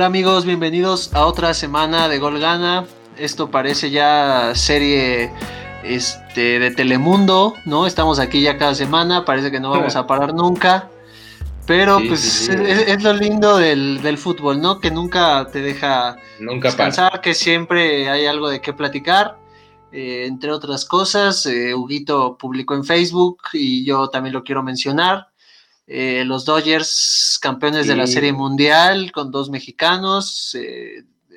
Hola amigos, bienvenidos a otra semana de Gol Gana. Esto parece ya serie este, de Telemundo, ¿no? Estamos aquí ya cada semana, parece que no vamos a parar nunca. Pero pues Es, lo lindo del, fútbol, ¿no? Que nunca te deja nunca descansar, que siempre hay algo de qué platicar. Eh, entre otras cosas, eh, Huguito publicó en Facebook y yo también lo quiero mencionar. Eh, los Dodgers campeones de la Serie Mundial con dos mexicanos.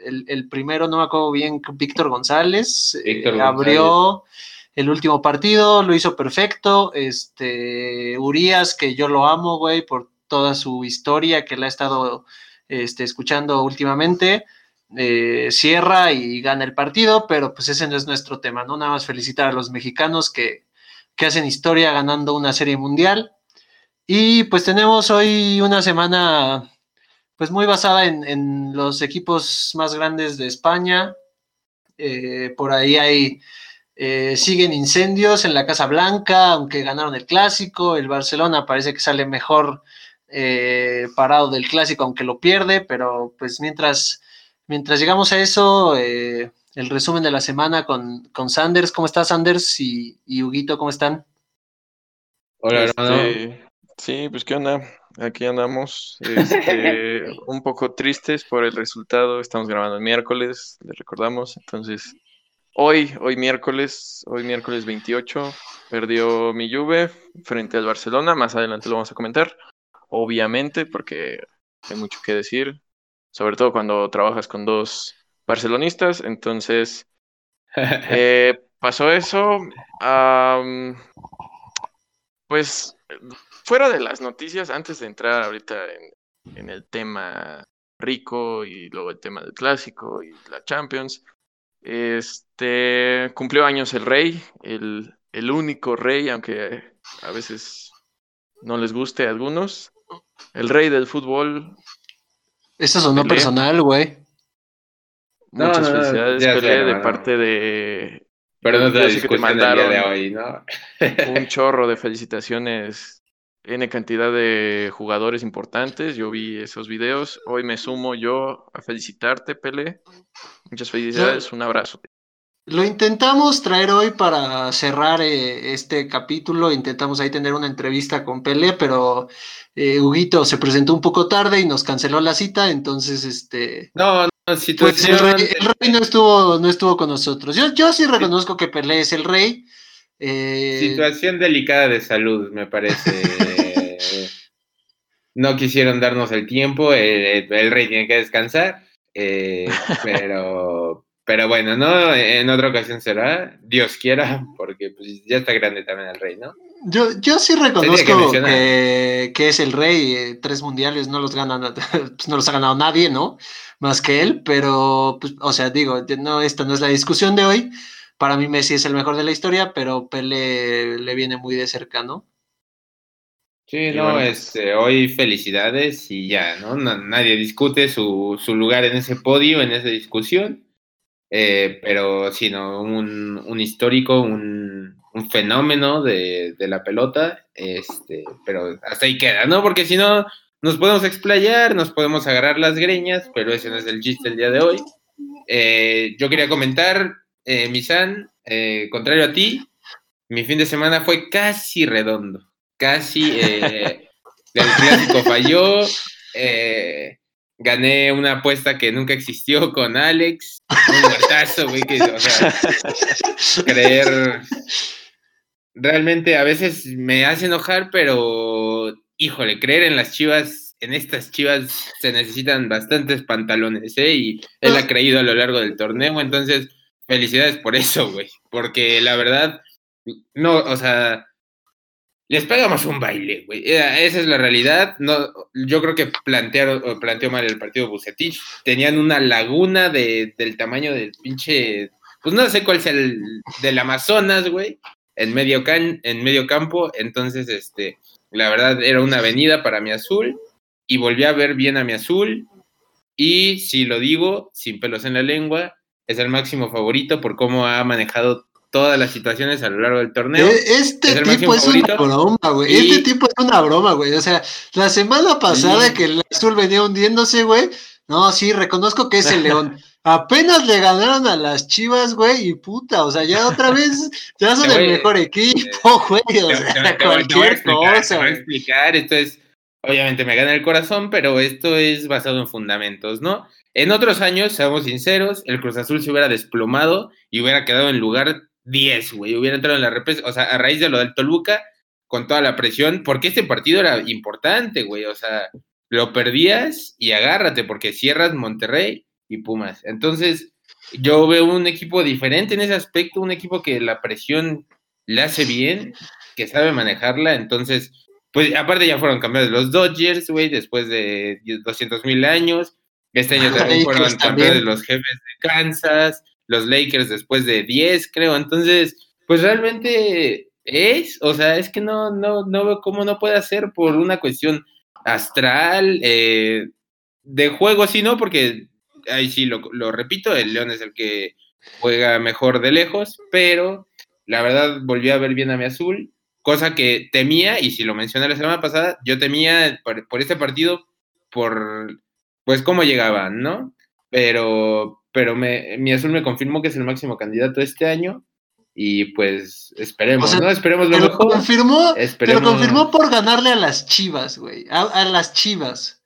El, primero, no me acuerdo bien, Víctor González, abrió el último partido, lo hizo perfecto. Este, Urias, que yo lo amo, güey, por toda su historia que la he estado este, escuchando últimamente. Eh, cierra y gana el partido, pero pues ese no es nuestro tema, ¿no? Nada más felicitar a los mexicanos que, hacen historia ganando una serie mundial. Y pues tenemos hoy una semana pues muy basada en, los equipos más grandes de España. Eh, por ahí hay, eh, siguen incendios en la Casa Blanca, aunque ganaron el clásico. El Barcelona parece que sale mejor parado del clásico, aunque lo pierde, pero pues mientras Mientras llegamos a eso, eh, el resumen de la semana con, con, Sanders. ¿Cómo estás, Sanders? Y, y Huguito, ¿cómo están? Hola, hermano. Sí, pues qué onda. Aquí andamos este, un poco tristes por el resultado. Estamos grabando el miércoles, les recordamos. Entonces, hoy, hoy miércoles, hoy miércoles 28, perdió mi Juve frente al Barcelona. Más adelante lo vamos a comentar, obviamente, porque hay mucho que decir sobre todo cuando trabajas con dos barcelonistas. Entonces, eh, pasó eso. Pues, fuera de las noticias, antes de entrar ahorita en, el tema rico y luego el tema del clásico y la Champions, este cumplió años el rey, el, el único rey, aunque a veces no les guste a algunos. El rey del fútbol eso sonó personal, güey. Muchas felicidades, Pelé, de parte de. Pero no te mandaron de hoy, ¿no? un chorro de felicitaciones. N cantidad de jugadores importantes. Yo vi esos videos. Hoy me sumo yo a felicitarte, Pelé. Muchas felicidades. Un abrazo. Lo intentamos traer hoy para cerrar eh, este capítulo. Intentamos ahí tener una entrevista con Pelé, pero eh, Huguito se presentó un poco tarde y nos canceló la cita, entonces este. No, no. Pues el, rey, no estuvo, no estuvo con nosotros. Yo, yo sí reconozco que Pelé es el rey. Eh, situación delicada de salud, me parece. no quisieron darnos el tiempo, el, rey tiene que descansar, eh, pero, pero bueno, ¿no? En otra ocasión será, Dios quiera, porque pues, ya está grande también el rey, ¿no? Yo, yo sí reconozco que, es el rey, eh, tres mundiales no los gana, pues, no los ha ganado nadie, ¿no? Más que él, pero, pues, o sea, digo, no, esta no es la discusión de hoy. Para mí Messi es el mejor de la historia, pero Pele le viene muy de cerca, ¿no? Sí, no, este, hoy felicidades y ya, ¿no? nadie discute su, su, lugar en ese podio, en esa discusión, eh, pero sí, ¿no? Un, un histórico, un, un fenómeno de, la pelota, este, pero hasta ahí queda, ¿no? Porque si no, nos podemos explayar, nos podemos agarrar las greñas, pero ese no es el chiste el día de hoy. Eh, yo quería comentar, eh, Misan, eh, contrario a ti, mi fin de semana fue casi redondo, casi el clásico falló, gané una apuesta que nunca existió con Alex, un muertazo, güey, que, o sea, creer. Realmente a veces me hace enojar, pero híjole, creer en las chivas, en estas chivas se necesitan bastantes pantalones, ¿eh? Y él ha creído a lo largo del torneo, entonces felicidades por eso, güey, porque la verdad, no, o sea, les pegamos un baile, güey. Eh, esa es la realidad. No, yo creo que plantearon, planteó mal el partido Bucetich. Tenían una laguna de, del tamaño del pinche. Pues no sé cuál sea el del Amazonas, güey en medio, can, en medio campo, entonces, este, la verdad era una avenida para mi azul y volví a ver bien a mi azul y si lo digo, sin pelos en la lengua, es el máximo favorito por cómo ha manejado todas las situaciones a lo largo del torneo. E, este tipo es una broma, güey. Este tipo es una broma, güey. O sea, la semana pasada que el azul venía hundiéndose, güey, No, sí, reconozco que es el León. Apenas le ganaron a las Chivas, güey, y puta, o sea, ya otra vez, ya son el mejor equipo, güey, o sea, cualquier cosa. Te voy a explicar, esto es, obviamente me gana el corazón, pero esto es basado en fundamentos, ¿no? En otros años, seamos sinceros, el Cruz Azul se hubiera desplomado y hubiera quedado en lugar 10, güey, hubiera entrado en la represa, o sea, a raíz de lo del Toluca, con toda la presión, porque este partido era importante, güey, o sea, lo perdías y agárrate, porque cierras Monterrey y Pumas. Entonces, yo veo un equipo diferente en ese aspecto, un equipo que la presión le hace bien, que sabe manejarla. Entonces, pues aparte ya fueron campeones los Dodgers, güey, después de 200 mil años. Este año también fueron campeones los jefes de Kansas, los Lakers después de 10, creo. Entonces, pues realmente es, o sea, es que no, no, no veo cómo no puede hacer por una cuestión astral, eh, de juego, sí, ¿no? Porque ahí sí lo, repito, el León es el que juega mejor de lejos, pero la verdad volví a ver bien a mi azul, cosa que temía, y si lo mencioné la semana pasada, yo temía por, por este partido, por pues cómo llegaban, ¿no? Pero, pero me, mi azul me confirmó que es el máximo candidato este año. Y pues esperemos, ¿no? Esperemos lo mejor. confirmó, Te lo confirmó por ganarle a las chivas, güey. a las chivas.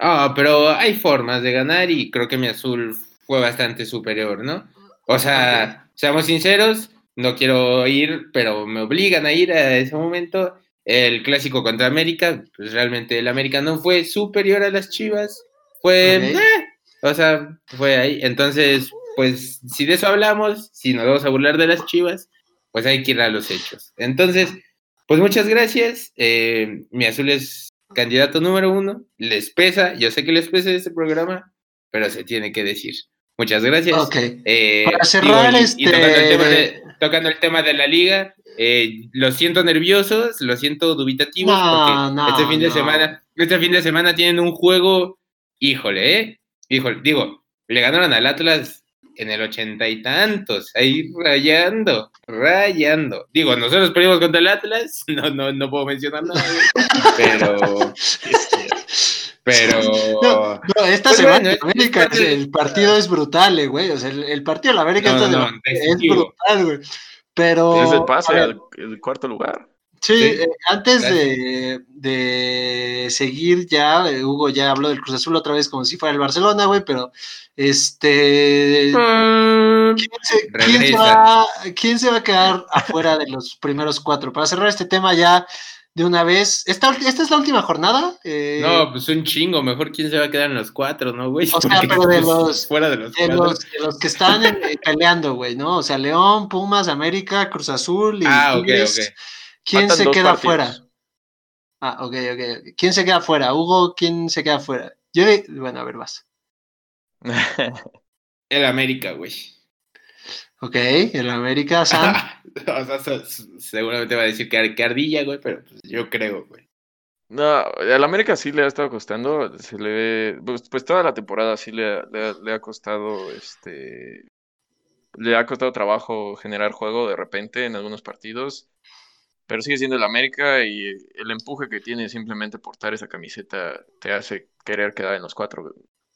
Ah, pero hay formas de ganar y creo que mi azul fue bastante superior, ¿no? O sea, seamos sinceros, no quiero ir, pero me obligan a ir a ese momento. El clásico contra América, pues realmente el América no fue superior a las Chivas, fue, eh, o sea, fue ahí. Entonces, pues si de eso hablamos, si nos vamos a burlar de las Chivas, pues hay que ir a los hechos. Entonces, pues muchas gracias. Eh, mi azul es candidato número uno, les pesa, yo sé que les pesa este programa, pero se tiene que decir. Muchas gracias. Ok. Eh, Para cerrar este... tocando, el tema de, la liga, eh, lo siento nerviosos, lo siento dubitativos, porque este fin de semana, este fin de semana tienen un juego, híjole, eh, híjole, digo, le ganaron al Atlas en el ochenta y tantos, ahí rayando, rayando. Digo, nosotros perdimos contra el Atlas, no, no, no puedo mencionar nada, pero... Pero. No, esta pues semana América, el partido es brutal, eh, güey. O sea, el, partido de la América es brutal, güey. Pero. Es el pase al cuarto lugar. Sí, eh, antes de, de, seguir ya, eh, Hugo ya habló del Cruz Azul otra vez como si fuera el Barcelona, güey, pero este... Mm, ¿quién, se, va, ¿quién, se va, a quedar afuera de los primeros cuatro? Para cerrar este tema ya de una vez, ¿esta, esta es la última jornada? Eh, no, pues un chingo, mejor quién se va a quedar en los cuatro, ¿no, güey? O sea, pero de los, fuera de los, de los, de los que están peleando, güey, ¿no? O sea, León, Pumas, América, Cruz Azul y ah, ok, ok. ¿Quién se queda afuera? Ah, ok, ok. ¿Quién se queda afuera? Hugo, ¿quién se queda afuera? Yo, bueno, a ver, vas. el América, güey. Ok, el América, Sam. o sea, seguramente va a decir que, ardilla, güey, pero pues, yo creo, güey. No, al América sí le ha estado costando, se le pues, pues toda la temporada sí le, le, ha costado, este, le ha costado trabajo generar juego de repente en algunos partidos pero sigue siendo el América y el empuje que tiene simplemente portar esa camiseta te hace querer quedar en los cuatro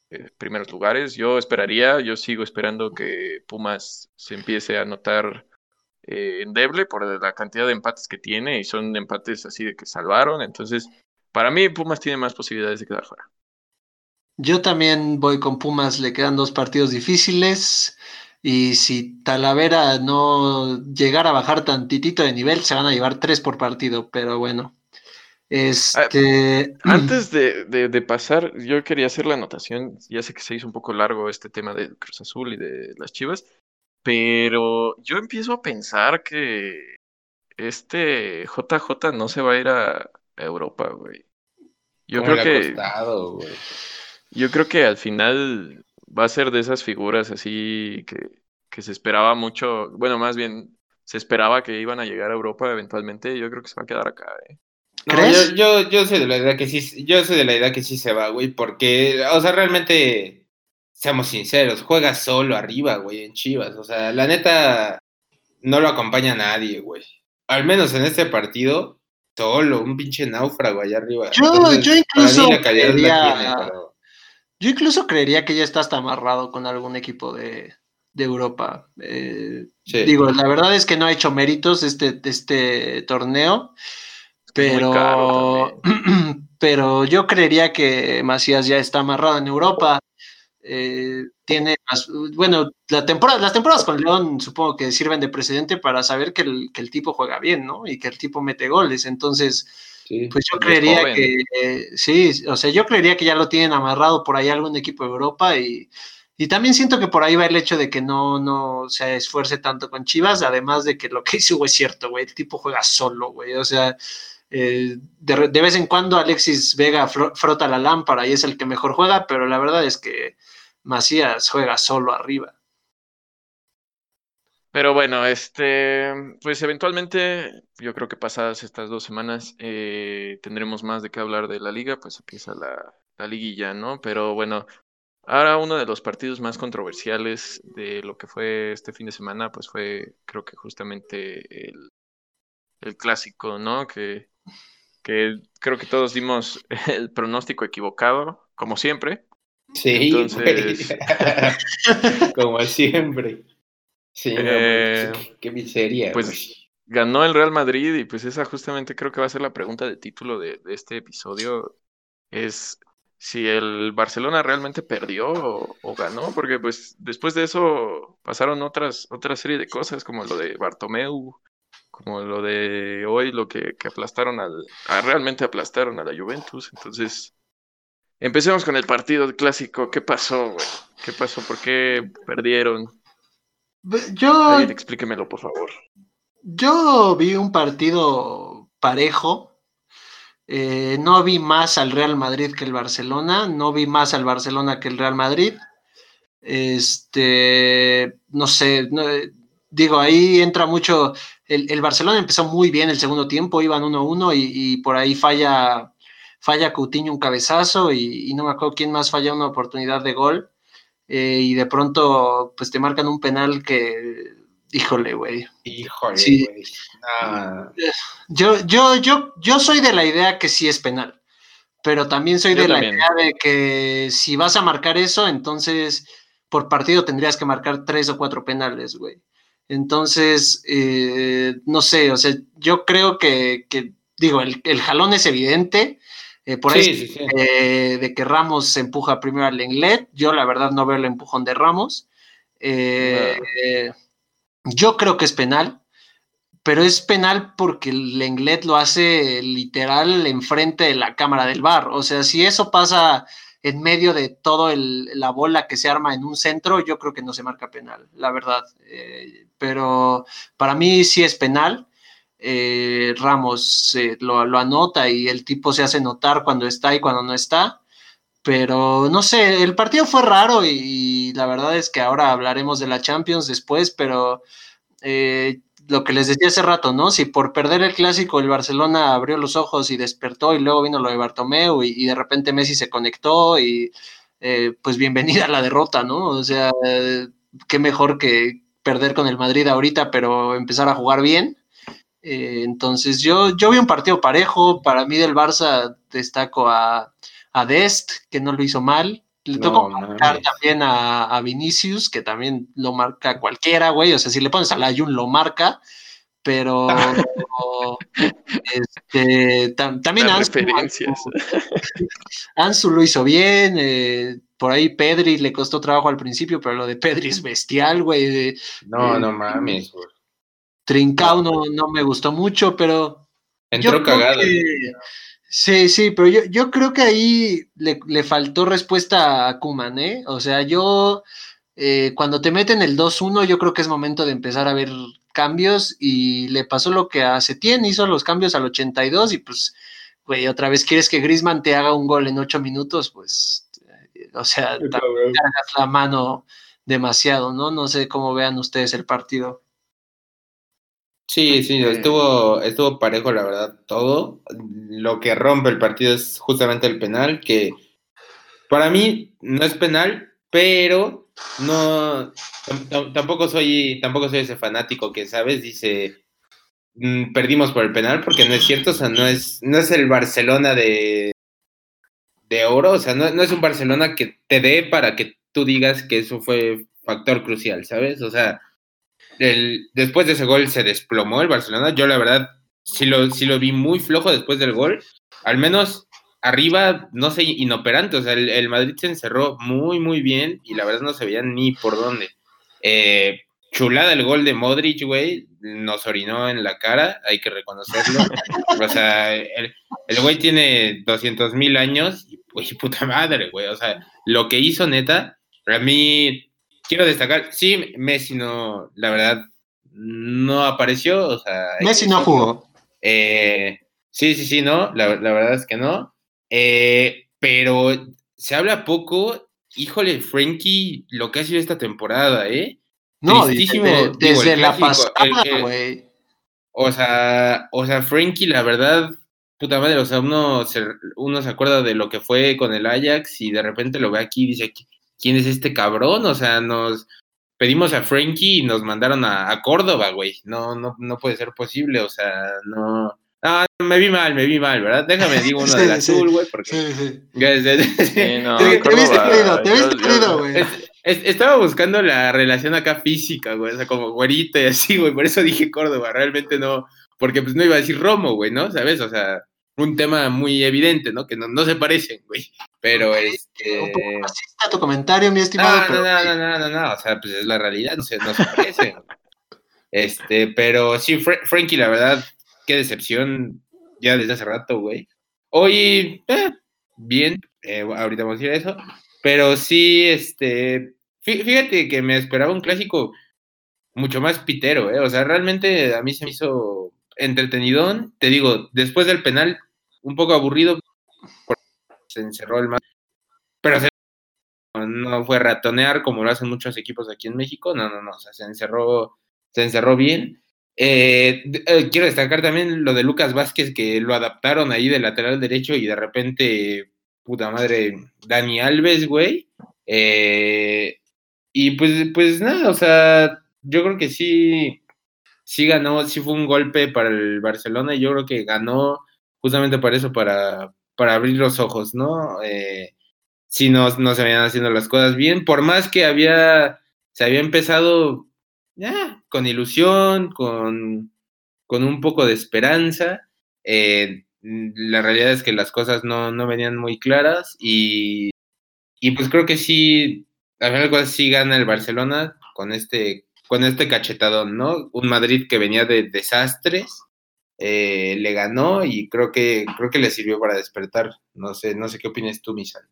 eh, primeros lugares. Yo esperaría, yo sigo esperando que Pumas se empiece a notar eh, endeble por la cantidad de empates que tiene y son empates así de que salvaron. Entonces, para mí Pumas tiene más posibilidades de quedar fuera. Yo también voy con Pumas, le quedan dos partidos difíciles. Y si Talavera no llegara a bajar tantitito de nivel, se van a llevar tres por partido, pero bueno. Este... Ah, antes de, pasar, yo quería hacer la anotación, ya sé que se hizo un poco largo este tema de Cruz Azul y de las Chivas, pero yo empiezo a pensar que este JJ no se va a ir a Europa, güey. Yo creo que... Yo creo que al final va a ser de esas figuras así que, que se esperaba mucho, bueno, más bien se esperaba que iban a llegar a Europa eventualmente, yo creo que se va a quedar acá, ¿eh? ¿Crees? yo, yo, yo soy de la idea que sí, yo soy de la idea que sí se va, güey, porque, o sea, realmente, seamos sinceros, juega solo arriba, güey, en Chivas, o sea, la neta, no lo acompaña nadie, güey. Al menos en este partido, solo, un pinche náufrago allá arriba. Yo, yo incluso Yo incluso creería que ya está hasta amarrado con algún equipo de, Europa. Eh, digo, la verdad es que no ha hecho méritos este, este torneo, pero, pero yo creería que Macías ya está amarrado en Europa. Eh, tiene bueno, la temporada, las temporadas con León supongo que sirven de precedente para saber que el, que el tipo juega bien, ¿no? Y que el tipo mete goles. Entonces, pues yo creería que, sí, o sea, yo creería que ya lo tienen amarrado por ahí algún equipo de Europa y, también siento que por ahí va el hecho de que no, no se esfuerce tanto con Chivas, además de que lo que hizo es cierto, güey, el tipo juega solo, güey, o sea, eh, de, de, vez en cuando Alexis Vega frota la lámpara y es el que mejor juega, pero la verdad es que Macías juega solo arriba. Pero bueno, este, pues eventualmente, yo creo que pasadas estas dos semanas eh, tendremos más de qué hablar de la liga, pues empieza la, la liguilla, ¿no? Pero bueno, ahora uno de los partidos más controversiales de lo que fue este fin de semana, pues fue, creo que justamente el, el clásico, ¿no? Que, que creo que todos dimos el pronóstico equivocado, como siempre. Sí, Entonces... como siempre. Sí, eh, qué, miseria. Pues ganó el Real Madrid y pues esa justamente creo que va a ser la pregunta de título de, este episodio. Es si el Barcelona realmente perdió o, ganó, porque pues después de eso pasaron otras, otra serie de cosas como lo de Bartomeu, como lo de hoy, lo que, aplastaron al, realmente aplastaron a la Juventus. Entonces, empecemos con el partido clásico. ¿Qué pasó, güey? ¿Qué pasó? ¿Por qué perdieron? Yo. explíquemelo, por favor. Yo vi un partido parejo. Eh, no vi más al Real Madrid que el Barcelona. No vi más al Barcelona que el Real Madrid. Este. No sé. digo, ahí entra mucho. El, Barcelona empezó muy bien el segundo tiempo, iban 1-1 y, por ahí falla, falla Coutinho un cabezazo y, y, no me acuerdo quién más falla una oportunidad de gol. Eh, y de pronto pues te marcan un penal que, híjole, güey. Híjole, güey. Yo, yo, yo, yo soy de la idea que sí es penal, pero también soy de la idea de que si vas a marcar eso, entonces por partido tendrías que marcar tres o cuatro penales, güey. Entonces, eh, no sé, o sea, yo creo que, digo, el, el jalón es evidente, eh, por ahí eh, de que Ramos se empuja primero al Lenglet. Yo la verdad no veo el empujón de Ramos. Eh, yo creo que es penal, pero es penal porque el Lenglet lo hace literal enfrente de la cámara del bar. O sea, si eso pasa en medio de toda la bola que se arma en un centro, yo creo que no se marca penal, la verdad. pero para mí sí es penal. Eh, Ramos lo, anota y el tipo se hace notar cuando está y cuando no está. Pero no sé, el partido fue raro y, la verdad es que ahora hablaremos de la Champions después, pero eh, lo que les decía hace rato, ¿no? Si por perder el clásico el Barcelona abrió los ojos y despertó y luego vino lo de Bartomeu y, de repente Messi se conectó y eh, pues bienvenida a la derrota, ¿no? O sea, qué mejor que perder con el Madrid ahorita, pero empezar a jugar bien. Eh, entonces yo, yo vi un partido parejo, para mí del Barça destaco a, Dest, que no lo hizo mal. Le tocó marcar también a, Vinicius, que también lo marca cualquiera, güey. O sea, si le pones a la Jun, lo marca. Pero este, también Ansu, lo hizo bien. Eh, por ahí Pedri le costó trabajo al principio, pero lo de Pedri es bestial, güey. No, no mames, güey. Trincao no, me gustó mucho, pero. Entró cagado. sí, sí, pero yo, creo que ahí le, faltó respuesta a Kuman, ¿eh? O sea, yo. Eh, cuando te meten el 2-1, yo creo que es momento de empezar a ver cambios y le pasó lo que a Setien, hizo los cambios al 82 y pues, güey, otra vez quieres que Grisman te haga un gol en 8 minutos, pues, eh, o sea, te cargas la mano demasiado, ¿no? No sé cómo vean ustedes el partido. Sí, sí, estuvo, estuvo parejo, la verdad, todo. Lo que rompe el partido es justamente el penal, que para mí no es penal, pero no tampoco soy tampoco soy ese fanático que sabes dice mm, perdimos por el penal porque no es cierto o sea no es no es el Barcelona de de oro, o sea, no, no es un Barcelona que te dé para que tú digas que eso fue factor crucial, ¿sabes? O sea, el, después de ese gol se desplomó el Barcelona. Yo la verdad sí lo, sí lo vi muy flojo después del gol. Al menos arriba, no sé, inoperante. O sea, el, Madrid se encerró muy, muy bien y la verdad no se veía ni por dónde. Eh, chulada el gol de Modric, güey. Nos orinó en la cara, hay que reconocerlo. o sea, el, güey tiene 200 mil años y, puta madre, güey. O sea, lo que hizo neta, a mí quiero destacar, sí, Messi no, la verdad, no apareció, o sea... Messi no jugó. Eh, sí, sí, sí, no, la, verdad es que no. Eh, pero se habla poco, híjole, Frankie, lo que ha sido esta temporada, ¿eh? No, desde, la pasada, güey. O sea, o sea, Frankie, la verdad, puta madre, o sea, uno se, uno se acuerda de lo que fue con el Ajax y de repente lo ve aquí y dice, ¿quién es este cabrón? O sea, nos pedimos a Frankie y nos mandaron a, Córdoba, güey. No, no, no puede ser posible, o sea, no. No, me vi mal, me vi mal, ¿verdad? Déjame digo uno del azul, güey, porque. Sí, sí. no, te, viste perdido, te viste perdido, güey. estaba buscando la relación acá física, güey, o sea, como güerito y así, güey, por eso dije Córdoba, realmente no, porque pues no iba a decir Romo, güey, ¿no? ¿Sabes? O sea, un tema muy evidente, ¿no? Que no, no se parecen, güey. Pero este. Un poco racista tu comentario, mi estimado. No, no, no, no, no, no, o sea, pues es la realidad, no se, no se parecen. este, pero sí, Frankie, la verdad, qué decepción ya desde hace rato, güey. Hoy, eh, bien, eh, ahorita vamos a decir eso, pero sí, este, fíjate que me esperaba un clásico mucho más pitero, ¿eh? O sea, realmente a mí se me hizo entretenidón. Te digo, después del penal, un poco aburrido, se encerró el más. Pero no fue ratonear como lo hacen muchos equipos aquí en México. No, no, no. O sea, se encerró, se encerró bien. Eh, eh, quiero destacar también lo de Lucas Vázquez, que lo adaptaron ahí de lateral derecho y de repente, puta madre, Dani Alves, güey. Eh, y pues, pues nada, o sea, yo creo que sí, sí ganó, sí fue un golpe para el Barcelona y yo creo que ganó justamente para eso, para, para abrir los ojos, ¿no? Eh, si no, no se habían haciendo las cosas bien, por más que había, se había empezado con ilusión, con, con un poco de esperanza, eh, la realidad es que las cosas no, no venían muy claras y, y pues creo que sí, al final sí gana el Barcelona con este con este cachetadón, ¿no? Un Madrid que venía de desastres, eh, le ganó y creo que, creo que le sirvió para despertar. No sé, no sé qué opinas tú, Misal.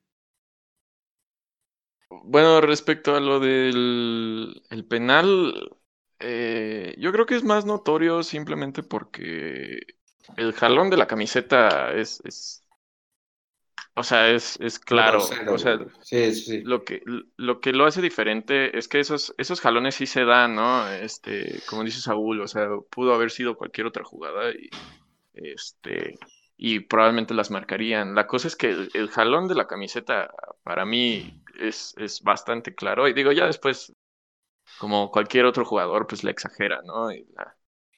Bueno, respecto a lo del el penal, eh, yo creo que es más notorio simplemente porque el jalón de la camiseta es, o sea, es, es claro. o sea, Lo, que, lo que lo hace diferente es que esos, esos jalones sí se dan, ¿no? Este, como dice Saúl, o sea, pudo haber sido cualquier otra jugada y, este, y probablemente las marcarían. La cosa es que el, jalón de la camiseta para mí es, es bastante claro. Y digo, ya después, como cualquier otro jugador, pues la exagera, ¿no? Y la,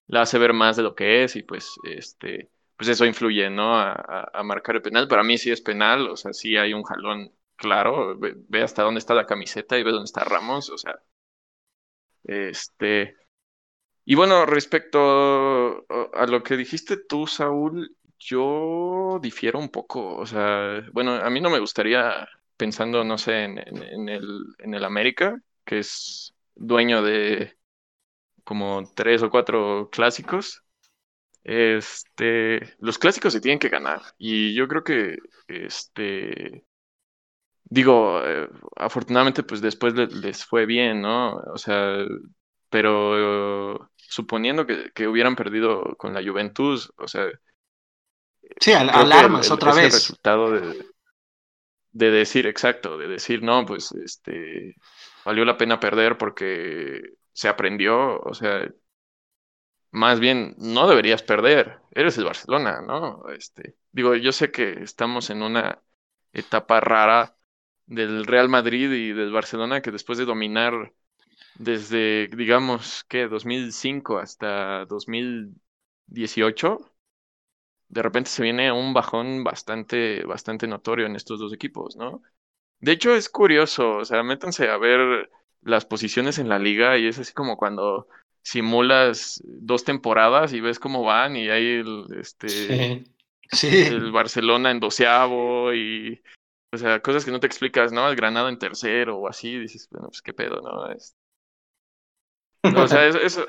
la hace ver más de lo que es y pues, este pues eso influye, ¿no? A, marcar el penal. Para mí sí es penal, o sea, sí hay un jalón claro. Ve, hasta dónde está la camiseta y ve dónde está Ramos, o sea. Este. Y bueno, respecto a lo que dijiste tú, Saúl, yo difiero un poco. O sea, bueno, a mí no me gustaría, pensando, no sé, en, en el, en el América, que es dueño de como tres o cuatro clásicos este, los clásicos se tienen que ganar. Y yo creo que, este, digo, eh, afortunadamente, pues después les fue bien, ¿no? O sea, pero suponiendo que, hubieran perdido con la Juventus, o sea. Sí, alarmas otra vez. El resultado de, de decir, exacto, de decir, no, pues, este, valió la pena perder porque se aprendió, o sea, más bien no deberías perder, eres el Barcelona, ¿no? Este, digo, yo sé que estamos en una etapa rara del Real Madrid y del Barcelona que después de dominar desde, digamos, que 2005 hasta 2018, de repente se viene un bajón bastante, bastante notorio en estos dos equipos, ¿no? De hecho, es curioso, o sea, métanse a ver las posiciones en la liga y es así como cuando simulas dos temporadas y ves cómo van y hay el, este, el Barcelona en doceavo y, o sea, cosas que no te explicas, ¿no? El Granada en tercero o así, dices, bueno, pues qué pedo, ¿no? Es... o sea, eso,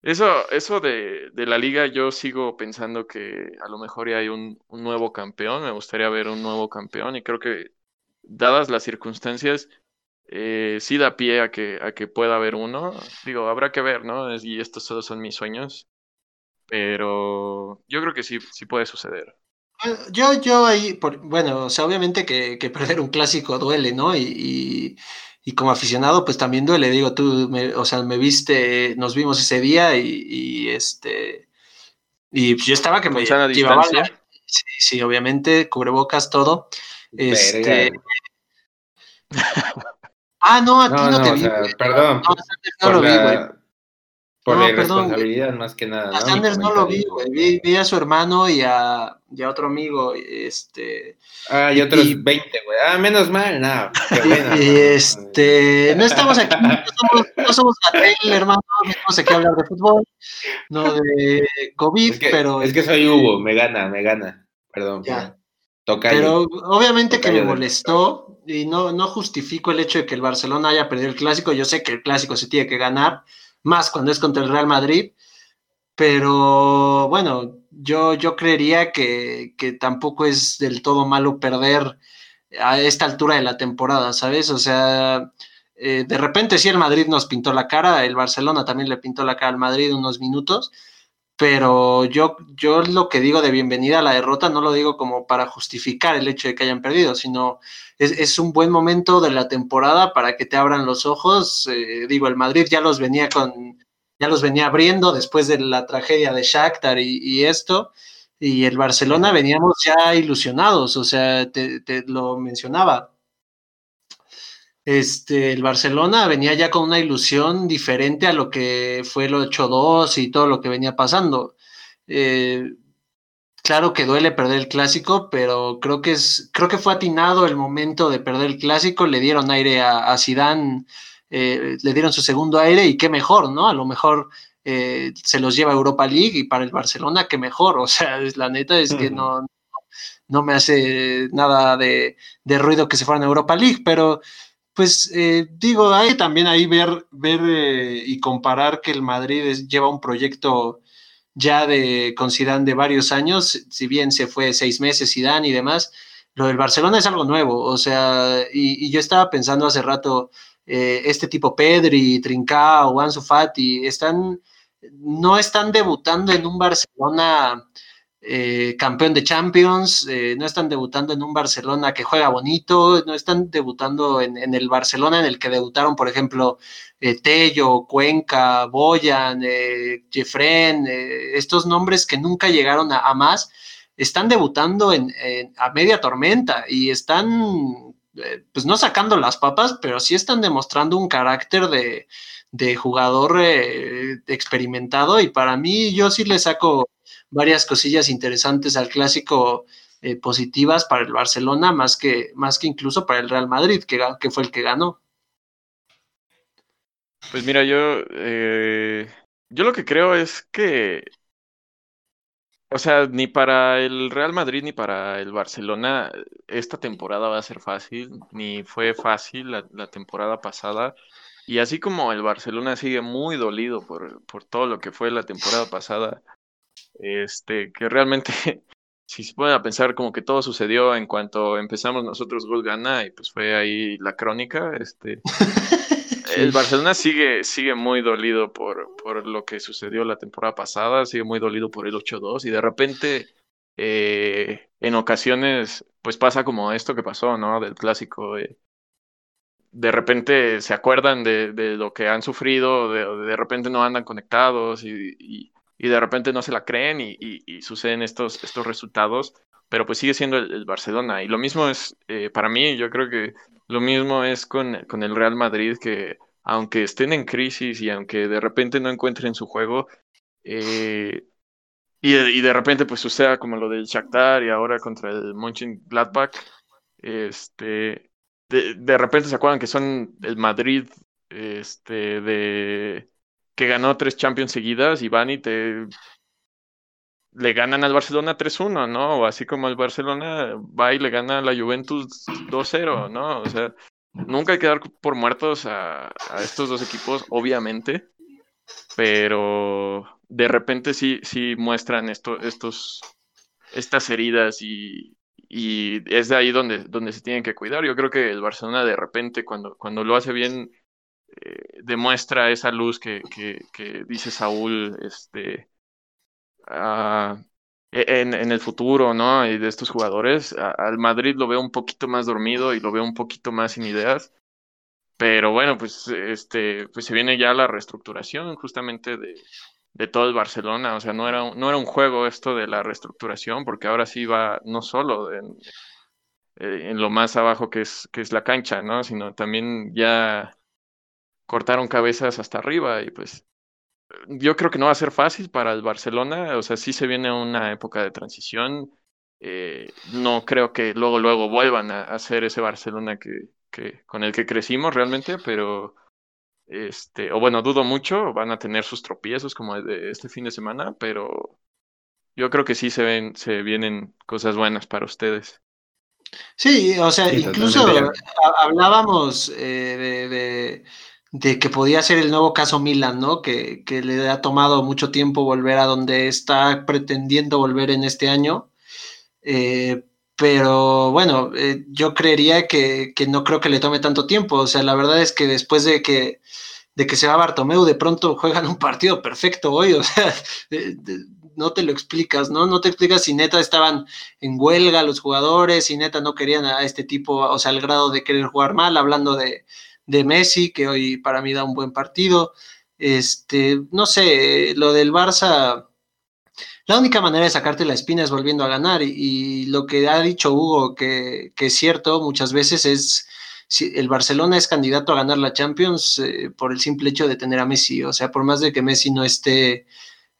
eso, eso de, de, la liga yo sigo pensando que a lo mejor ya hay un, un nuevo campeón, me gustaría ver un nuevo campeón y creo que dadas las circunstancias, eh, sí da pie a que, a que pueda haber uno. Digo, habrá que ver, ¿no? Y estos todos son mis sueños. Pero yo creo que sí, sí puede suceder. Yo, yo ahí, bueno, o sea, obviamente que, perder un clásico duele, ¿no? Y, y, como aficionado, pues también duele. Digo, tú, me, o sea, me viste, nos vimos ese día y, este. Y yo estaba que me llevaba. sí, sí, obviamente, cubrebocas, todo. Este. Ah, no, a ti no, te vi. perdón. No, no lo vi, güey. Por la responsabilidad más que nada. A Sanders no lo vi, güey. Vi, a su hermano y a, y a otro amigo. Este. Ah, y otros 20, güey. Ah, menos mal, nada. Y este. No estamos aquí, no somos, no somos hermano. No sé qué hablar de fútbol, no de COVID, pero. Es que soy Hugo, me gana, me gana. Perdón. Ya. Pero obviamente que me molestó y no, no justifico el hecho de que el Barcelona haya perdido el clásico. Yo sé que el clásico se tiene que ganar, más cuando es contra el Real Madrid. Pero bueno, yo, yo creería que, tampoco es del todo malo perder a esta altura de la temporada, ¿sabes? O sea, eh, de repente sí el Madrid nos pintó la cara, el Barcelona también le pintó la cara al Madrid unos minutos, pero yo, yo lo que digo de bienvenida a la derrota no lo digo como para justificar el hecho de que hayan perdido, sino es, un buen momento de la temporada para que te abran los ojos. Eh, digo, el Madrid ya los venía con, ya los venía abriendo después de la tragedia de Shakhtar y, esto, y el Barcelona veníamos ya ilusionados, o sea, te lo mencionaba, este, el Barcelona venía ya con una ilusión diferente a lo que fue el 8-2 y todo lo que venía pasando. Eh, claro que duele perder el clásico, pero creo que es, creo que fue atinado el momento de perder el clásico, le dieron aire a, a Zidane, eh, le dieron su segundo aire y qué mejor, ¿no? A lo mejor eh, se los lleva a Europa League y para el Barcelona qué mejor, o sea, la neta es que no, no me hace nada de, de ruido que se fueran a Europa League, pero pues eh, digo, hay también ahí ver, ver eh, y comparar que el Madrid lleva un proyecto ya de con Zidane de varios años, si bien se fue seis meses Zidane y demás, lo del Barcelona es algo nuevo, o sea, y, yo estaba pensando hace rato, eh, este tipo Pedri, Trincao, Ansu Fati, están, no están debutando en un Barcelona eh, campeón de Champions, eh, no están debutando en un Barcelona que juega bonito, no están debutando en, el Barcelona en el que debutaron, por ejemplo, eh, Tello, Cuenca, Boyan, Jeffren, estos nombres que nunca llegaron a, más, están debutando en, a media tormenta y están, pues no sacando las papas, pero sí están demostrando un carácter de, de jugador experimentado y para mí yo sí le saco varias cosillas interesantes al clásico eh, positivas para el Barcelona, más que, más que incluso para el Real Madrid, que, que fue el que ganó. Pues mira, yo, eh, yo lo que creo es que, o sea, ni para el Real Madrid ni para el Barcelona esta temporada va a ser fácil, ni fue fácil la, la temporada pasada. Y así como el Barcelona sigue muy dolido por, por todo lo que fue la temporada pasada, este, que realmente, si se pueden a pensar, como que todo sucedió en cuanto empezamos nosotros Gol Gana y pues fue ahí la crónica. Este, El Barcelona sigue, sigue muy dolido por, por lo que sucedió la temporada pasada, sigue muy dolido por el 8-2 y de repente eh, en ocasiones pues pasa como esto que pasó, ¿no? Del clásico. de repente se acuerdan de, de, lo que han sufrido, de, de repente no andan conectados y, y de repente no se la creen y, suceden estos, estos resultados, pero pues sigue siendo el, Barcelona. Y lo mismo es, eh, para mí, yo creo que lo mismo es con, con, el Real Madrid, que aunque estén en crisis y aunque de repente no encuentren su juego, eh, y, y, de repente pues suceda como lo del Shakhtar y ahora contra el Mönchengladbach, este, de, de repente se acuerdan que son el Madrid, este, de que ganó tres Champions seguidas y van y te le ganan al Barcelona 3-1, ¿no? O así como el Barcelona va y le gana a la Juventus 2-0, ¿no? O sea, nunca hay que dar por muertos a, estos dos equipos, obviamente, pero de repente sí, sí muestran esto, estos, estas heridas y, y es de ahí donde, donde se tienen que cuidar. Yo creo que el Barcelona de repente cuando, cuando lo hace bien eh, demuestra esa luz que, que, dice Saúl, este uh, en, en, el futuro, ¿no? Y de estos jugadores. al Madrid lo veo un poquito más dormido y lo veo un poquito más sin ideas. Pero bueno, pues este, pues se viene ya la reestructuración justamente de, de todo el Barcelona. O sea, no era, no era un juego esto de la reestructuración, porque ahora sí va no solo en, en lo más abajo que es, que es la cancha, ¿no? Sino también ya cortaron cabezas hasta arriba y pues yo creo que no va a ser fácil para el Barcelona, o sea, sí se viene una época de transición, eh, no creo que luego, luego vuelvan a, hacer ese Barcelona que, que, con el que crecimos realmente, pero, este, o bueno, dudo mucho, van a tener sus tropiezos como de este fin de semana, pero yo creo que sí se ven, se vienen cosas buenas para ustedes. Sí, o sea, incluso hablábamos eh, de de que podía ser el nuevo caso Milan, ¿no? Que, que, le ha tomado mucho tiempo volver a donde está pretendiendo volver en este año. Eh, pero bueno, eh, yo creería que, que, no creo que le tome tanto tiempo. O sea, la verdad es que después de que, de que se va Bartomeu, de pronto juegan un partido perfecto hoy. O sea, de, de, no te lo explicas, ¿no? No te explicas si neta estaban en huelga los jugadores, si neta no querían a este tipo, o sea, al grado de querer jugar mal, hablando de de Messi, que hoy para mí da un buen partido. Este, no sé, lo del Barça, la única manera de sacarte la espina es volviendo a ganar. Y, lo que ha dicho Hugo, que, que, es cierto muchas veces, es si el Barcelona es candidato a ganar la Champions eh, por el simple hecho de tener a Messi. O sea, por más de que Messi no esté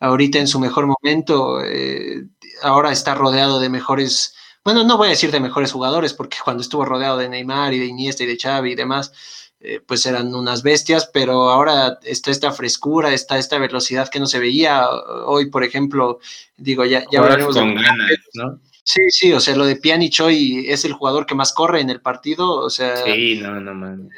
ahorita en su mejor momento, eh, ahora está rodeado de mejores. Bueno, no voy a decir de mejores jugadores, porque cuando estuvo rodeado de Neymar y de Iniesta y de Xavi y demás, eh, pues eran unas bestias, pero ahora está esta frescura, está esta velocidad que no se veía. Hoy, por ejemplo, digo, ya, ya hablaremos con ganas, ¿no? Sí, sí, o sea, lo de Pjanic hoy es el jugador que más corre en el partido, o sea... Sí, no, no, man.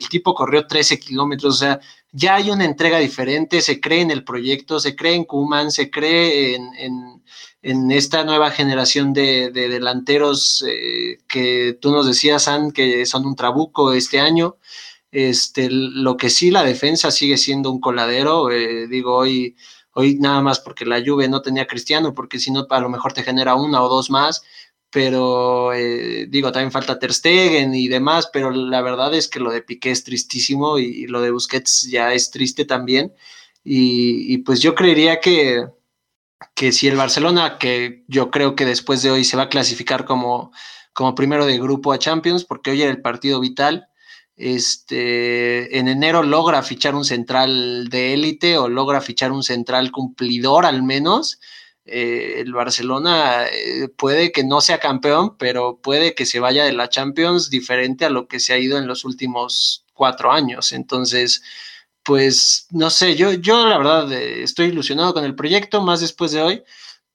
El tipo corrió 13 kilómetros, o sea, ya hay una entrega diferente, se cree en el proyecto, se cree en Kuman, se cree en, en, en esta nueva generación de, de delanteros eh, que tú nos decías, San, que son un trabuco este año. Este, lo que sí, la defensa sigue siendo un coladero. Eh, digo, hoy, hoy nada más porque la Juve no tenía Cristiano, porque si no, a lo mejor te genera una o dos más. Pero eh, digo, también falta Ter Stegen y demás, pero la verdad es que lo de Piqué es tristísimo y, lo de Busquets ya es triste también. Y, pues yo creería que, que si el Barcelona, que yo creo que después de hoy se va a clasificar como, como primero de grupo a Champions, porque hoy era el partido vital, este, en enero logra fichar un central de élite o logra fichar un central cumplidor al menos, eh, el Barcelona eh, puede que no sea campeón, pero puede que se vaya de la Champions diferente a lo que se ha ido en los últimos cuatro años. Entonces, pues no sé, yo, yo la verdad eh, estoy ilusionado con el proyecto, más después de hoy.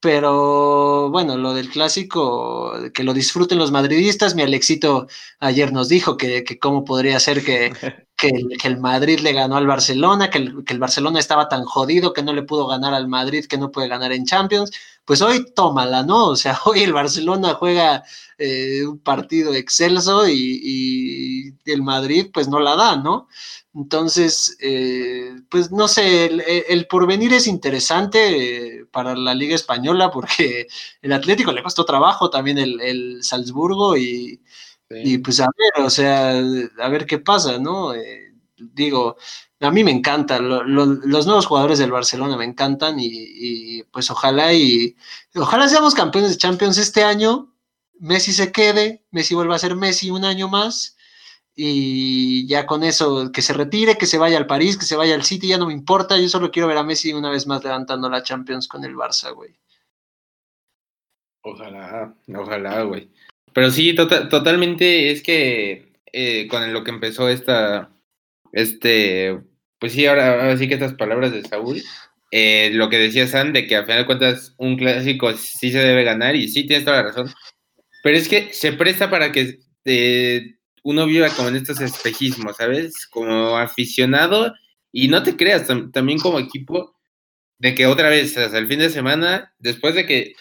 Pero bueno, lo del clásico, que lo disfruten los madridistas. Mi Alexito ayer nos dijo que, que cómo podría ser que, que, el, que, el, Madrid le ganó al Barcelona, que el, que el, Barcelona estaba tan jodido que no le pudo ganar al Madrid, que no puede ganar en Champions. Pues hoy tómala, ¿no? O sea, hoy el Barcelona juega eh, un partido excelso y, y, el Madrid pues no la da, ¿no? Entonces, eh, pues no sé, el, el porvenir es interesante eh, para la Liga Española porque el Atlético le costó trabajo, también el, el Salzburgo y, sí. y, pues a ver, o sea, a ver qué pasa, ¿no? Eh, digo, a mí me encantan, lo, lo, los nuevos jugadores del Barcelona me encantan y, y, pues ojalá y ojalá seamos campeones de Champions este año, Messi se quede, Messi vuelva a ser Messi un año más y ya con eso, que se retire, que se vaya al París, que se vaya al City, ya no me importa, yo solo quiero ver a Messi una vez más levantando la Champions con el Barça, güey. Ojalá, ojalá, güey. Pero sí, tota-, totalmente es que eh, con lo que empezó esta, este, pues sí, ahora, sí que estas palabras de Saúl, eh, lo que decía San, de que a final de cuentas un clásico sí se debe ganar, y sí tienes toda la razón, pero es que se presta para que eh, uno viva como en estos espejismos, ¿sabes? Como aficionado, y no te creas, también como equipo, de que otra vez, hasta el fin de semana, después de que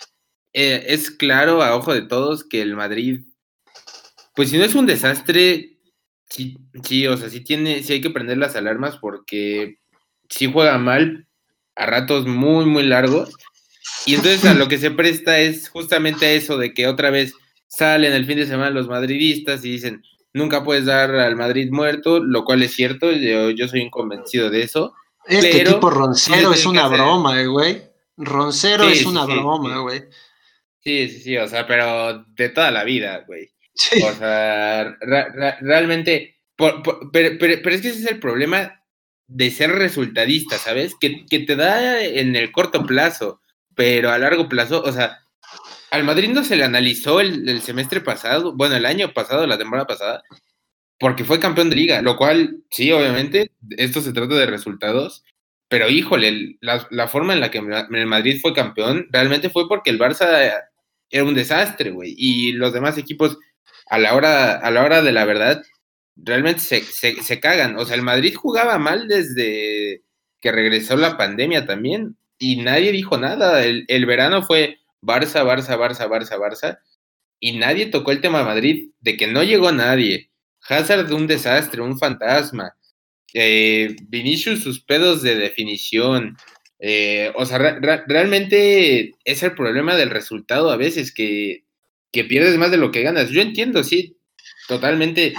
eh, es claro a ojo de todos que el Madrid, pues si no es un desastre, sí, sí, o sea, sí tiene, sí hay que prender las alarmas porque sí juega mal a ratos muy, muy largos. Y entonces a lo que se presta es justamente eso de que otra vez salen el fin de semana los madridistas y dicen, nunca puedes dar al Madrid muerto, lo cual es cierto, yo, yo soy inconvencido de eso. Este tipo Roncero es una broma, güey. Roncero es una broma, güey. Sí, sí, sí, o sea, pero de toda la vida, güey. O sea, realmente, pero, pero, es que ese es el problema de ser resultadista, ¿sabes? Que, que, te da en el corto plazo, pero a largo plazo, o sea, al Madrid no se le analizó el, semestre pasado, bueno, el año pasado, la temporada pasada, porque fue campeón de liga, lo cual, sí, obviamente, esto se trata de resultados, pero híjole, la, la forma en la que el Madrid fue campeón realmente fue porque el Barça era un desastre, güey. Y los demás equipos, a la hora, a la hora de la verdad, realmente se, se, cagan. O sea, el Madrid jugaba mal desde que regresó la pandemia también. Y nadie dijo nada. El verano fue Barça, Barça, Barça, Barça, Barça. Y nadie tocó el tema de Madrid, de que no llegó nadie. Hazard un desastre, un fantasma. Eh, Vinicius sus pedos de definición. Eh, o sea, realmente es el problema del resultado a veces, que, que, pierdes más de lo que ganas. Yo entiendo, sí, totalmente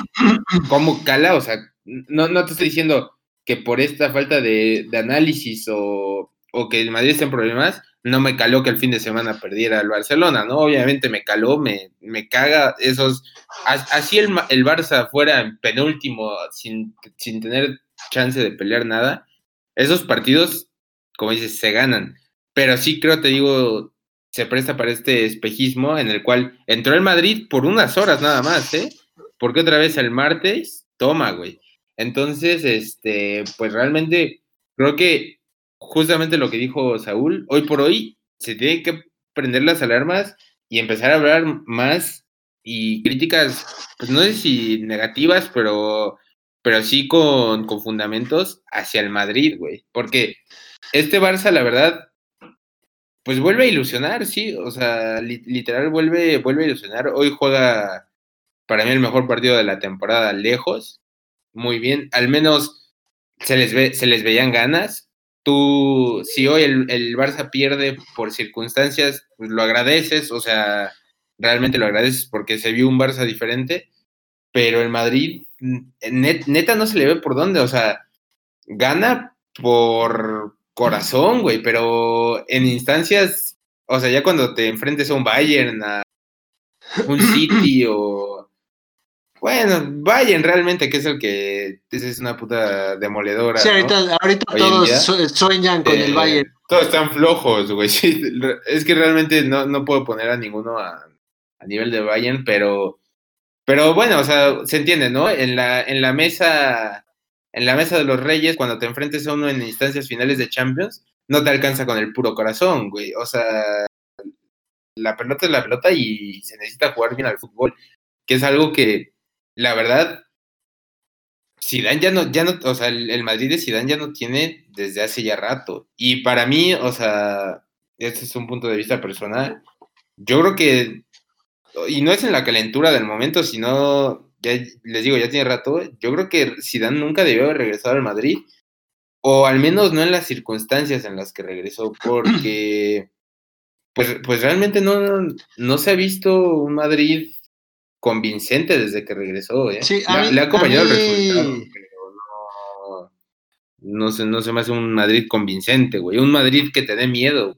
cómo cala, o sea, no, no te estoy diciendo que por esta falta de, análisis o, o, que el Madrid esté en problemas, no me caló que el fin de semana perdiera el Barcelona, ¿no? Obviamente me caló, me, me caga esos... Así el, el Barça fuera en penúltimo sin, sin tener chance de pelear nada, esos partidos como dices, se ganan. Pero sí creo, te digo, se presta para este espejismo en el cual entró el Madrid por unas horas nada más, ¿eh? Porque otra vez el martes, toma, güey. Entonces, este, pues realmente creo que justamente lo que dijo Saúl, hoy por hoy se tiene que prender las alarmas y empezar a hablar más y críticas, pues no sé si negativas, pero, pero sí con, con fundamentos hacia el Madrid, güey. Porque este Barça, la verdad, pues vuelve a ilusionar, sí, o sea, literal vuelve, vuelve a ilusionar. Hoy juega para mí el mejor partido de la temporada lejos, muy bien, al menos se les, ve, se les veían ganas. Tú, si hoy el, el Barça pierde por circunstancias, pues lo agradeces, o sea, realmente lo agradeces porque se vio un Barça diferente, pero el Madrid, neta no se le ve por dónde, o sea, gana por, corazón, güey, pero en instancias, o sea, ya cuando te enfrentes a un Bayern, a un City o... Bueno, Bayern realmente, que es el que es una puta demoledora. Sí, ahorita, todos sueñan con el eh, Bayern. Todos están flojos, güey. es que realmente no, no puedo poner a ninguno a, a, nivel de Bayern, pero, pero bueno, o sea, se entiende, ¿no? En la, en la mesa en la mesa de los reyes, cuando te enfrentes a uno en instancias finales de Champions, no te alcanza con el puro corazón, güey. O sea, la pelota es la pelota y se necesita jugar bien al fútbol, que es algo que, la verdad, Zidane ya no, ya no, o sea, el, Madrid de Zidane ya no tiene desde hace ya rato. Y para mí, o sea, este es un punto de vista personal, yo creo que, y no es en la calentura del momento, sino ya les digo, ya tiene rato, yo creo que Zidane nunca debió haber regresado al Madrid, o al menos no en las circunstancias en las que regresó, porque pues, pues realmente no, no se ha visto un Madrid convincente desde que regresó, ¿eh? Sí, le ha acompañado el resultado, pero no, no, se, no se me hace un Madrid convincente, güey, un Madrid que te dé miedo.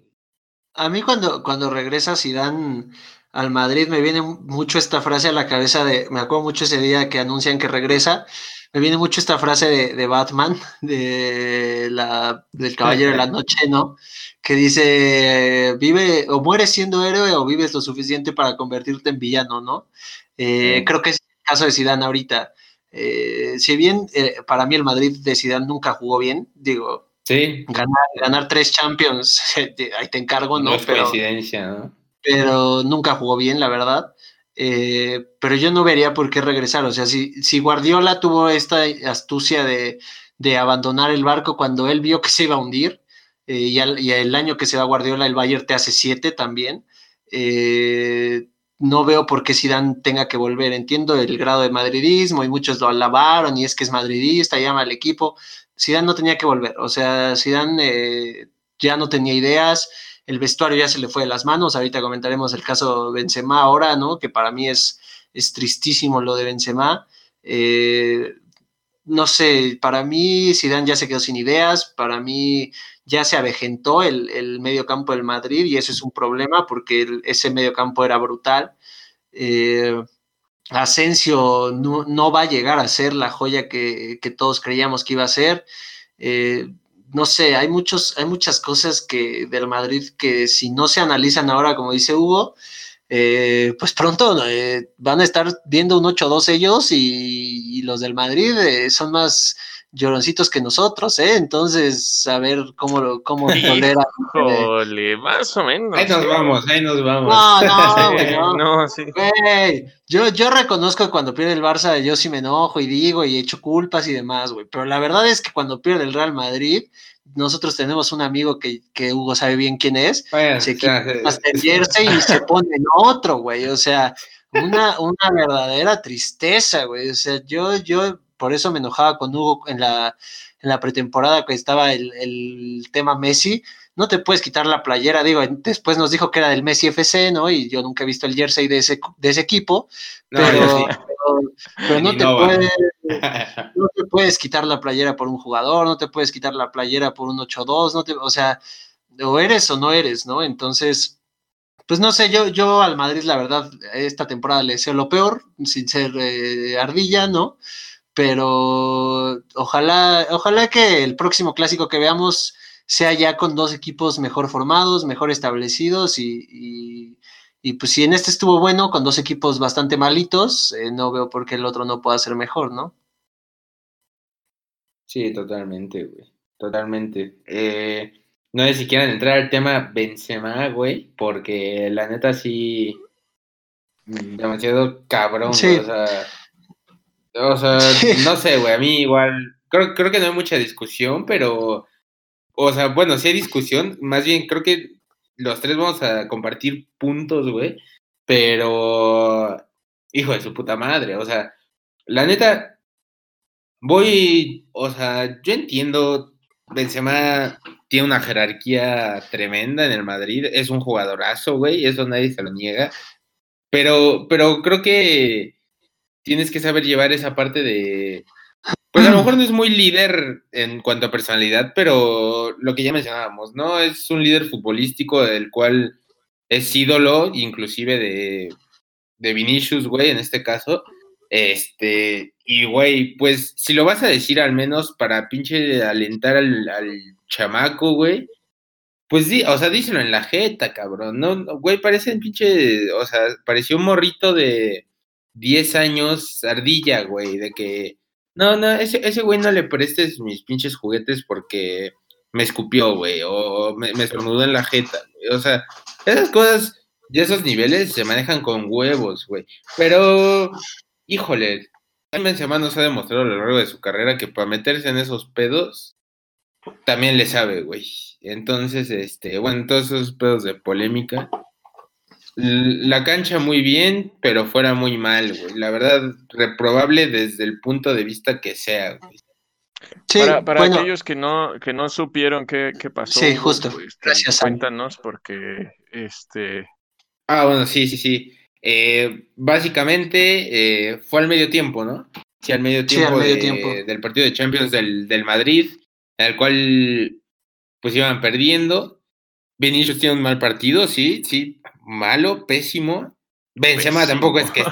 A mí cuando, cuando regresa Zidane al Madrid, me viene mucho esta frase a la cabeza de, me acuerdo mucho ese día que anuncian que regresa, me viene mucho esta frase de, Batman, de la, del Caballero de la Noche, ¿no? Que dice, vive o mueres siendo héroe o vives lo suficiente para convertirte en villano, ¿no? Eh, creo que es el caso de Zidane ahorita. Eh, si bien eh, para mí el Madrid de Zidane nunca jugó bien, digo, sí. ganar, ganar tres Champions, ahí te encargo, ¿no? pero, coincidencia, ¿no? Pero nunca jugó bien, la verdad. Eh, pero yo no vería por qué regresar. O sea, si, si Guardiola tuvo esta astucia de, abandonar el barco cuando él vio que se iba a hundir, eh, y, el año que se va Guardiola, el Bayern te hace siete también. Eh, no veo por qué Zidane tenga que volver. Entiendo el grado de madridismo y muchos lo alabaron y es que es madridista, llama al equipo. Zidane no tenía que volver. O sea, Zidane ya no tenía ideas el vestuario ya se le fue de las manos. Ahorita comentaremos el caso Benzema ahora, ¿no? Que para mí es, es tristísimo lo de Benzema. Eh, no sé, para mí Zidane ya se quedó sin ideas, para mí ya se avejentó el, el medio campo del Madrid y eso es un problema porque ese medio campo era brutal. Eh, Asensio no, va a llegar a ser la joya que, todos creíamos que iba a ser. Eh, no sé, hay, muchos, hay muchas cosas que del Madrid que si no se analizan ahora, como dice Hugo, eh, pues pronto van a estar viendo un 8-2 ellos y, los del Madrid son más lloroncitos que nosotros, ¿eh? Entonces, a ver cómo, cómo tolera. Jole, más o menos. Ahí nos vamos, ahí nos vamos. No, no, no. sí. yo, yo reconozco que cuando pierde el Barça, yo sí me enojo y digo y echo culpas y demás, güey. Pero la verdad es que cuando pierde el Real Madrid, nosotros tenemos un amigo que, que Hugo sabe bien quién es, se quita hasta el jersey y se pone en otro, güey. O sea, una, una verdadera tristeza, güey. O sea, yo, yo por eso me enojaba con Hugo en la, en la pretemporada que estaba el, el, tema Messi. No te puedes quitar la playera, digo, después nos dijo que era del Messi FC, ¿no? Y yo nunca he visto el jersey de ese, de ese equipo, pero, pero, no, te puedes, no te puedes quitar la playera por un jugador, no te puedes quitar la playera por un 8-2, no te, o sea, o eres o no eres, ¿no? Entonces, pues no sé, yo, yo al Madrid, la verdad, esta temporada le deseo lo peor, sin ser eh, ardilla, ¿no? Pero ojalá, ojalá que el próximo clásico que veamos sea ya con dos equipos mejor formados, mejor establecidos y, pues si en este estuvo bueno, con dos equipos bastante malitos, eh, no veo por qué el otro no pueda ser mejor, ¿no? Sí, totalmente, güey, totalmente. Eh, no sé si quieran entrar al tema Benzema, güey, porque la neta sí, demasiado cabrón, o sea o sea, no sé, güey, a mí igual, creo, creo que no hay mucha discusión, pero, o sea, bueno, sí hay discusión, más bien creo que los tres vamos a compartir puntos, güey, pero, hijo de su puta madre, o sea, la neta, voy, o sea, yo entiendo, Benzema tiene una jerarquía tremenda en el Madrid, es un jugadorazo, güey, eso nadie se lo niega, pero, pero creo que tienes que saber llevar esa parte de... Pues a lo mejor no es muy líder en cuanto a personalidad, pero lo que ya mencionábamos, ¿no? Es un líder futbolístico del cual es ídolo, inclusive de, de Vinicius, güey, en este caso. Este, y güey, pues si lo vas a decir al menos para pinche alentar al, al chamaco, güey, pues sí, o sea, díselo en la jeta, cabrón. No, güey, parece un pinche, o sea, pareció un morrito de 10 años ardilla, güey, de que, no, no, ese, ese güey no le prestes mis pinches juguetes porque me escupió, güey, o me, me en la jeta, O sea, esas cosas y esos niveles se manejan con huevos, güey. Pero, híjole, Benzema nos ha demostrado a lo largo de su carrera que para meterse en esos pedos también le sabe, güey. Entonces, este, bueno, todos esos pedos de polémica, la cancha muy bien, pero fuera muy mal, güey. La verdad, reprobable desde el punto de vista que sea, güey. para, aquellos que no, que no supieron qué, pasó. Sí, justo. Pues, Gracias. Cuéntanos, porque este. Ah, bueno, sí, sí, sí. Eh, básicamente eh, fue al medio tiempo, ¿no? Sí, al medio tiempo, del partido de Champions del, del Madrid, al cual pues iban perdiendo. Vinicius tiene un mal partido, sí, sí, malo, pésimo. Benzema tampoco es que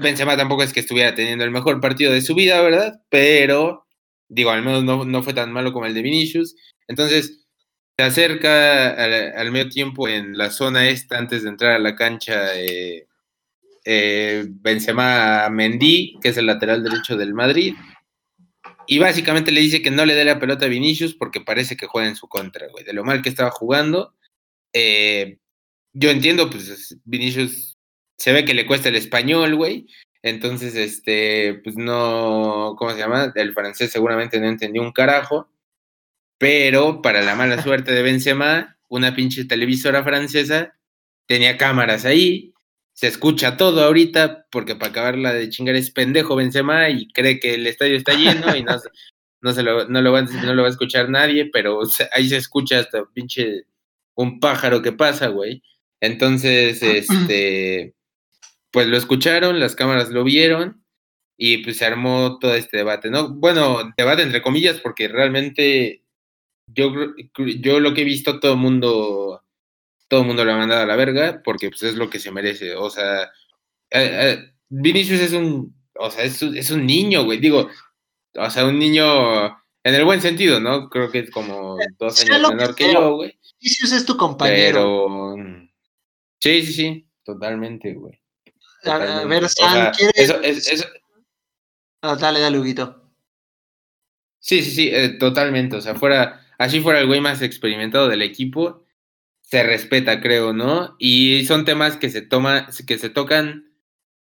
Benzema tampoco es que estuviera teniendo el mejor partido de su vida, ¿verdad? Pero digo, al menos no, fue tan malo como el de Vinicius. Entonces, se acerca al, medio tiempo en la zona esta antes de entrar a la cancha eh, eh, Benzema Mendy, que es el lateral derecho del Madrid. Y básicamente le dice que no le dé la pelota a Vinicius porque parece que juega en su contra, güey. De lo mal que estaba jugando. Eh, yo entiendo, pues Vinicius se ve que le cuesta el español, güey. Entonces, este, pues no, ¿cómo se llama? El francés seguramente no entendió un carajo. Pero para la mala suerte de Benzema, una pinche televisora francesa tenía cámaras ahí se escucha todo ahorita, porque para acabarla de chingar es pendejo Benzema y cree que el estadio está lleno y no, se lo, no, va, lo va a escuchar nadie, pero ahí se escucha hasta pinche un pájaro que pasa, güey. Entonces, este, pues lo escucharon, las cámaras lo vieron y pues se armó todo este debate, ¿no? Bueno, debate entre comillas, porque realmente yo, yo lo que he visto, todo el mundo todo el mundo lo ha mandado a la verga porque pues, es lo que se merece. O sea, eh, eh, Vinicius es un, o sea, es, es un niño, güey. Digo, o sea, un niño en el buen sentido, ¿no? Creo que es como dos años menor que, yo, güey. Vinicius es tu compañero. Pero... Sí, sí, sí, totalmente, güey. A ver, Sam, ¿quieres? Ah, dale, dale, Huguito. Sí, sí, sí, eh, totalmente. O sea, fuera, así fuera el güey más experimentado del equipo, se respeta, creo, ¿no? Y son temas que se toma, que se tocan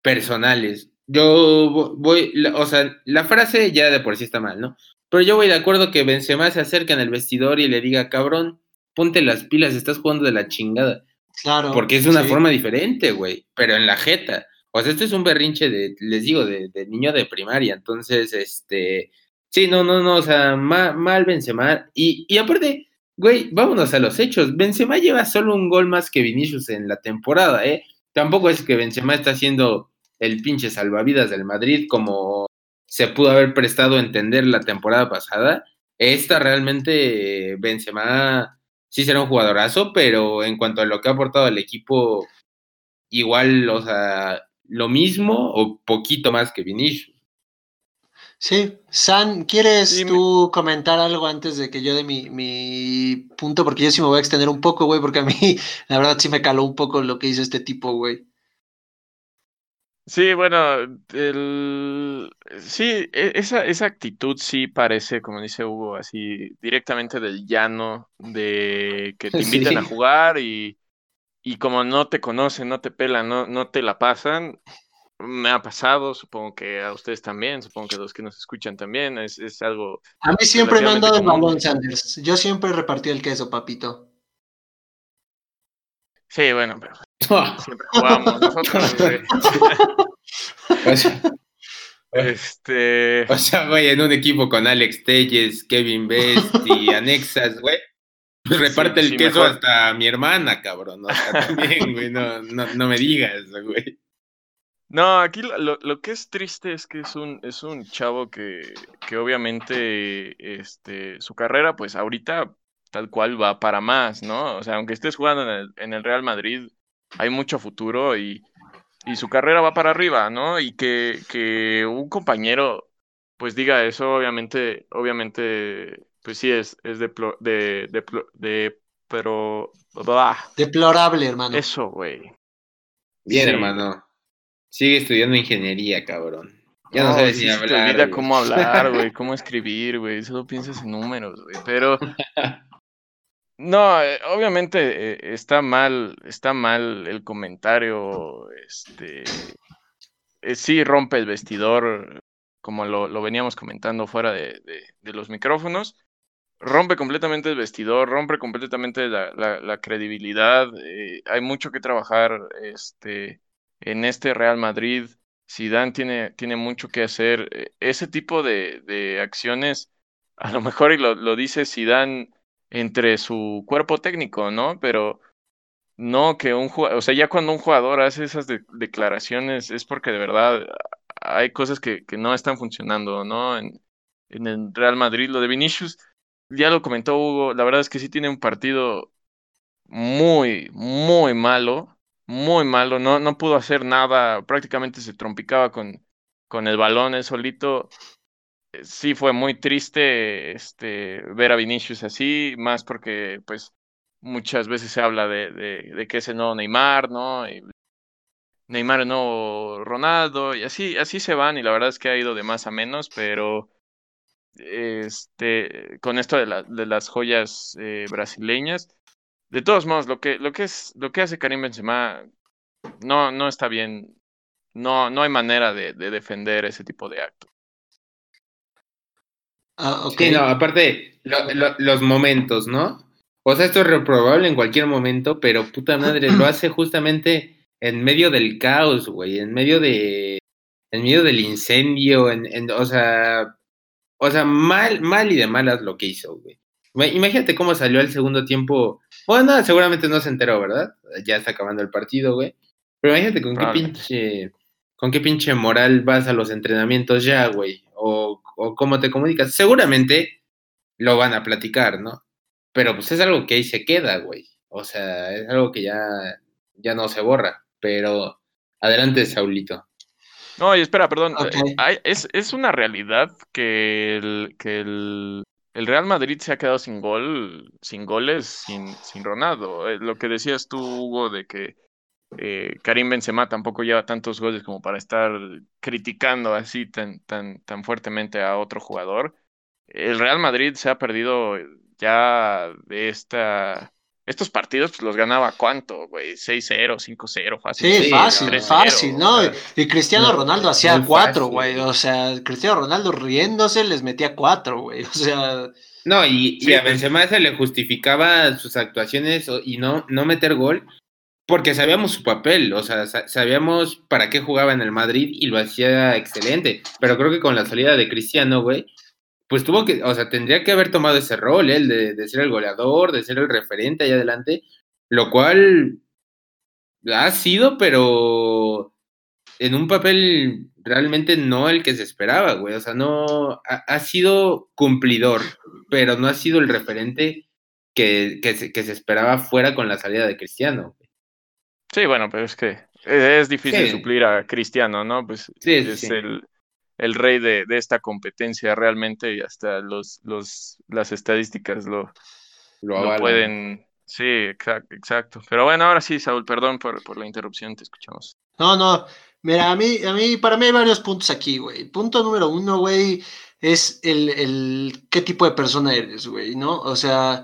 personales. Yo voy, o sea, la frase ya de por sí está mal, ¿no? Pero yo voy de acuerdo que Benzema se acerca en el vestidor y le diga, cabrón, ponte las pilas, estás jugando de la chingada. Claro. Porque es una forma diferente, güey, pero en la jeta. O sea, esto es un berrinche de, les digo, de, niño de primaria. Entonces, este, sí, no, no, no, o sea, mal, mal Benzema. Y, y aparte, Güey, vámonos a los hechos. Benzema lleva solo un gol más que Vinicius en la temporada, ¿eh? Tampoco es que Benzema está haciendo el pinche salvavidas del Madrid como se pudo haber prestado a entender la temporada pasada. Esta realmente Benzema sí será un jugadorazo, pero en cuanto a lo que ha aportado al equipo, igual, o sea, lo mismo o poquito más que Vinicius. Sí, San, ¿quieres tú comentar algo antes de que yo dé mi, mi, punto? Porque yo sí me voy a extender un poco, güey, porque a mí la verdad sí me caló un poco lo que hizo este tipo, güey. Sí, bueno, el... sí, e, esa, esa actitud sí parece, como dice Hugo, así directamente del llano, de que te invitan a jugar y, y como no te conocen, no te pelan, no, no te la pasan, me ha pasado, supongo que a ustedes también, supongo que a los que nos escuchan también, es, es algo... A mí siempre me han dado el balón, Sanders. Yo siempre repartí el queso, papito. Sí, bueno, pero siempre jugamos nosotros, este... O sea, güey, en un equipo con Alex Telles, Kevin Best y Anexas, güey. Reparte el queso hasta mi hermana, cabrón. O sea, también, güey, no, no, no me digas, güey. No, aquí lo, lo, que es triste es que es un, es un chavo que, que obviamente este, su carrera, pues ahorita tal cual va para más, ¿no? O sea, aunque estés jugando en el, en el Real Madrid, hay mucho futuro y, y, su carrera va para arriba, ¿no? Y que, que un compañero, pues diga eso, obviamente, obviamente, pues sí, es, es de, de, de, pero... Deplorable, hermano. Eso, güey. Bien, hermano. Sigue estudiando ingeniería, cabrón. Ya no, sabes ni hablar. Te olvida cómo hablar, güey, cómo escribir, güey. Solo piensas en números, güey. Pero. No, eh, obviamente eh, está mal, está mal el comentario. Este. Eh, sí rompe el vestidor, como lo, veníamos comentando fuera de, los micrófonos. Rompe completamente el vestidor, rompe completamente la, credibilidad. hay mucho que trabajar. Este en este Real Madrid, Zidane tiene, tiene mucho que hacer. Ese tipo de, acciones, a lo mejor y lo, lo dice Zidane entre su cuerpo técnico, ¿no? Pero no que un jugador, o sea, ya cuando un jugador hace esas declaraciones es porque de verdad hay cosas que, que no están funcionando, ¿no? En, en, el Real Madrid, lo de Vinicius, ya lo comentó Hugo, la verdad es que sí tiene un partido muy, muy malo muy malo, no, no pudo hacer nada, prácticamente se trompicaba con, con el balón él solito. Eh, sí fue muy triste este, ver a Vinicius así, más porque pues muchas veces se habla de, de, que es el nuevo Neymar, ¿no? Y Neymar nuevo Ronaldo, y así, así se van, y la verdad es que ha ido de más a menos, pero este, con esto de, de las joyas eh, brasileñas, de todos modos, lo que, lo que es, lo que hace Karim Benzema no, no está bien. No, no hay manera de, defender ese tipo de acto. Ah, no, aparte, los momentos, ¿no? O sea, esto es reprobable en cualquier momento, pero puta madre, lo hace justamente en medio del caos, güey, en medio de, en medio del incendio, en, en, o sea, o sea, mal, mal y de malas lo que hizo, güey. Imagínate cómo salió el segundo tiempo. Bueno, seguramente no se enteró, ¿verdad? Ya está acabando el partido, güey. Pero imagínate con qué pinche. Con qué pinche moral vas a los entrenamientos ya, güey. O, o cómo te comunicas. Seguramente lo van a platicar, ¿no? Pero pues es algo que ahí se queda, güey. O sea, es algo que ya, ya no se borra. Pero adelante, Saulito. No, y espera, perdón. Eh, es, es, una realidad que el, que el el Real Madrid se ha quedado sin gol, sin goles, sin, sin Ronaldo. Eh, lo que decías tú, Hugo, de que eh, Karim Benzema tampoco lleva tantos goles como para estar criticando así tan, tan, tan fuertemente a otro jugador. El Real Madrid se ha perdido ya de esta estos partidos pues, los ganaba cuánto, güey, 6-0, 5-0, fácil. Sí, fácil, fácil, ¿no? Y Cristiano Ronaldo hacía 4, güey, o sea, Cristiano Ronaldo riéndose les metía 4, güey, o sea... No, y, a Benzema se le justificaba sus actuaciones y no, no meter gol porque sabíamos su papel, o sea, sabíamos para qué jugaba en el Madrid y lo hacía excelente, pero creo que con la salida de Cristiano, güey, pues tuvo que, o sea, tendría que haber tomado ese rol, él, de, ser el goleador, de ser el referente ahí adelante, lo cual ha sido, pero en un papel realmente no el que se esperaba, güey. O sea, no, ha, sido cumplidor, pero no ha sido el referente que, que, se, que se esperaba fuera con la salida de Cristiano. Sí, bueno, pero es que es difícil suplir a Cristiano, ¿no? Pues sí, es el el rey de, esta competencia realmente y hasta los, los, las estadísticas lo, lo, pueden... Sí, exacto, exacto. Pero bueno, ahora sí, Saúl, perdón por, por la interrupción, te escuchamos. No, no, mira, a mí, a mí, para mí hay varios puntos aquí, güey. Punto número uno, güey, es el, el qué tipo de persona eres, güey, ¿no? O sea,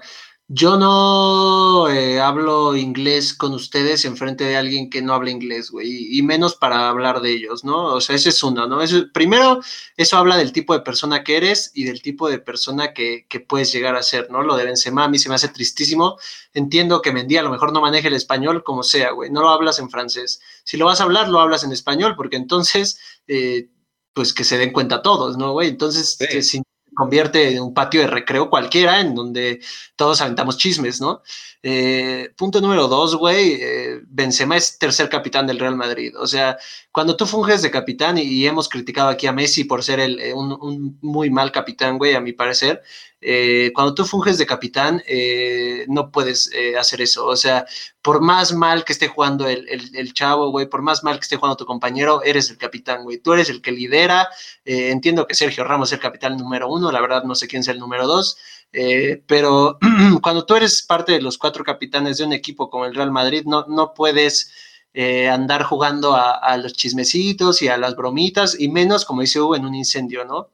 yo no eh, hablo inglés con ustedes en frente de alguien que no habla inglés, güey, y menos para hablar de ellos, ¿no? O sea, ese es uno, ¿no? primero, eso habla del tipo de persona que eres y del tipo de persona que, que, puedes llegar a ser, ¿no? Lo de Benzema a mí se me hace tristísimo. Entiendo que Mendy a lo mejor no maneje el español como sea, güey, no lo hablas en francés. Si lo vas a hablar, lo hablas en español, porque entonces, eh, pues que se den cuenta todos, ¿no, güey? Entonces, sí convierte en un patio de recreo cualquiera en donde todos aventamos chismes, ¿no? Eh, punto número dos, güey, eh, Benzema es tercer capitán del Real Madrid. O sea, cuando tú funges de capitán y, hemos criticado aquí a Messi por ser el, eh, un, muy mal capitán, güey, a mi parecer, cuando tú funges de capitán no puedes hacer eso. O sea, por más mal que esté jugando el, el chavo, güey, por más mal que esté jugando tu compañero, eres el capitán, güey. Tú eres el que lidera. entiendo que Sergio Ramos es el capitán número uno, la verdad no sé quién es el número dos. Eh, pero cuando tú eres parte de los cuatro capitanes de un equipo como el Real Madrid, no, no puedes eh, andar jugando a, los chismecitos y a las bromitas, y menos, como dice Hugo, en un incendio, ¿no?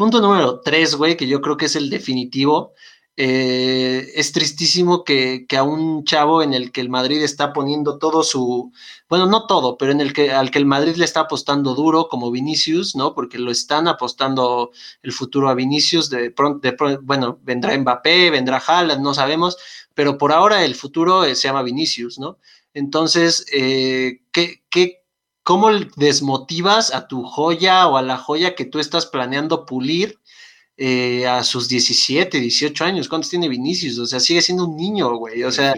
Punto número tres, güey, que yo creo que es el definitivo. Eh, es tristísimo que, a un chavo en el que el Madrid está poniendo todo su, bueno, no todo, pero en el que al que el Madrid le está apostando duro, como Vinicius, ¿no? Porque lo están apostando el futuro a Vinicius, de pronto, bueno, vendrá Mbappé, vendrá Haaland, no sabemos, pero por ahora el futuro eh, se llama Vinicius, ¿no? Entonces, eh, ¿qué, qué, ¿cómo desmotivas a tu joya o a la joya que tú estás planeando pulir? Eh, a sus 17, 18 años. ¿Cuántos tiene Vinicius? O sea, sigue siendo un niño, güey. O sea,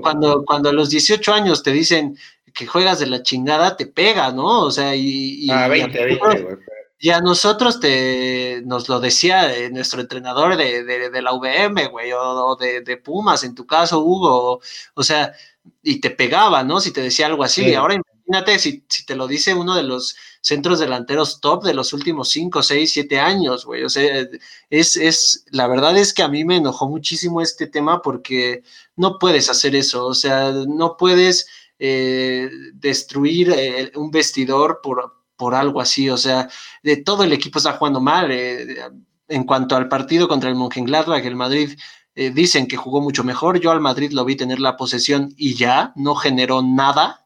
cuando, cuando a los 18 años te dicen que juegas de la chingada, te pega, ¿no? O sea, y, y, ah, 20, 20, güey. Y a nosotros te, nos lo decía eh, nuestro entrenador de, de, la VM, güey, o, de, de, Pumas, en tu caso, Hugo, o, sea, y te pegaba, ¿no? Si te decía algo así. Ahora imagínate si, si, te lo dice uno de los centros delanteros top de los últimos 5, 6, 7 años, güey. O sea, es, es, la verdad es que a mí me enojó muchísimo este tema porque no puedes hacer eso, o sea, no puedes eh, destruir eh, un vestidor por, por algo así, o sea, de todo el equipo está jugando mal. Eh, en cuanto al partido contra el Mönchengladbach, el Madrid dicen que jugó mucho mejor. Yo al Madrid lo vi tener la posesión y ya, no generó nada.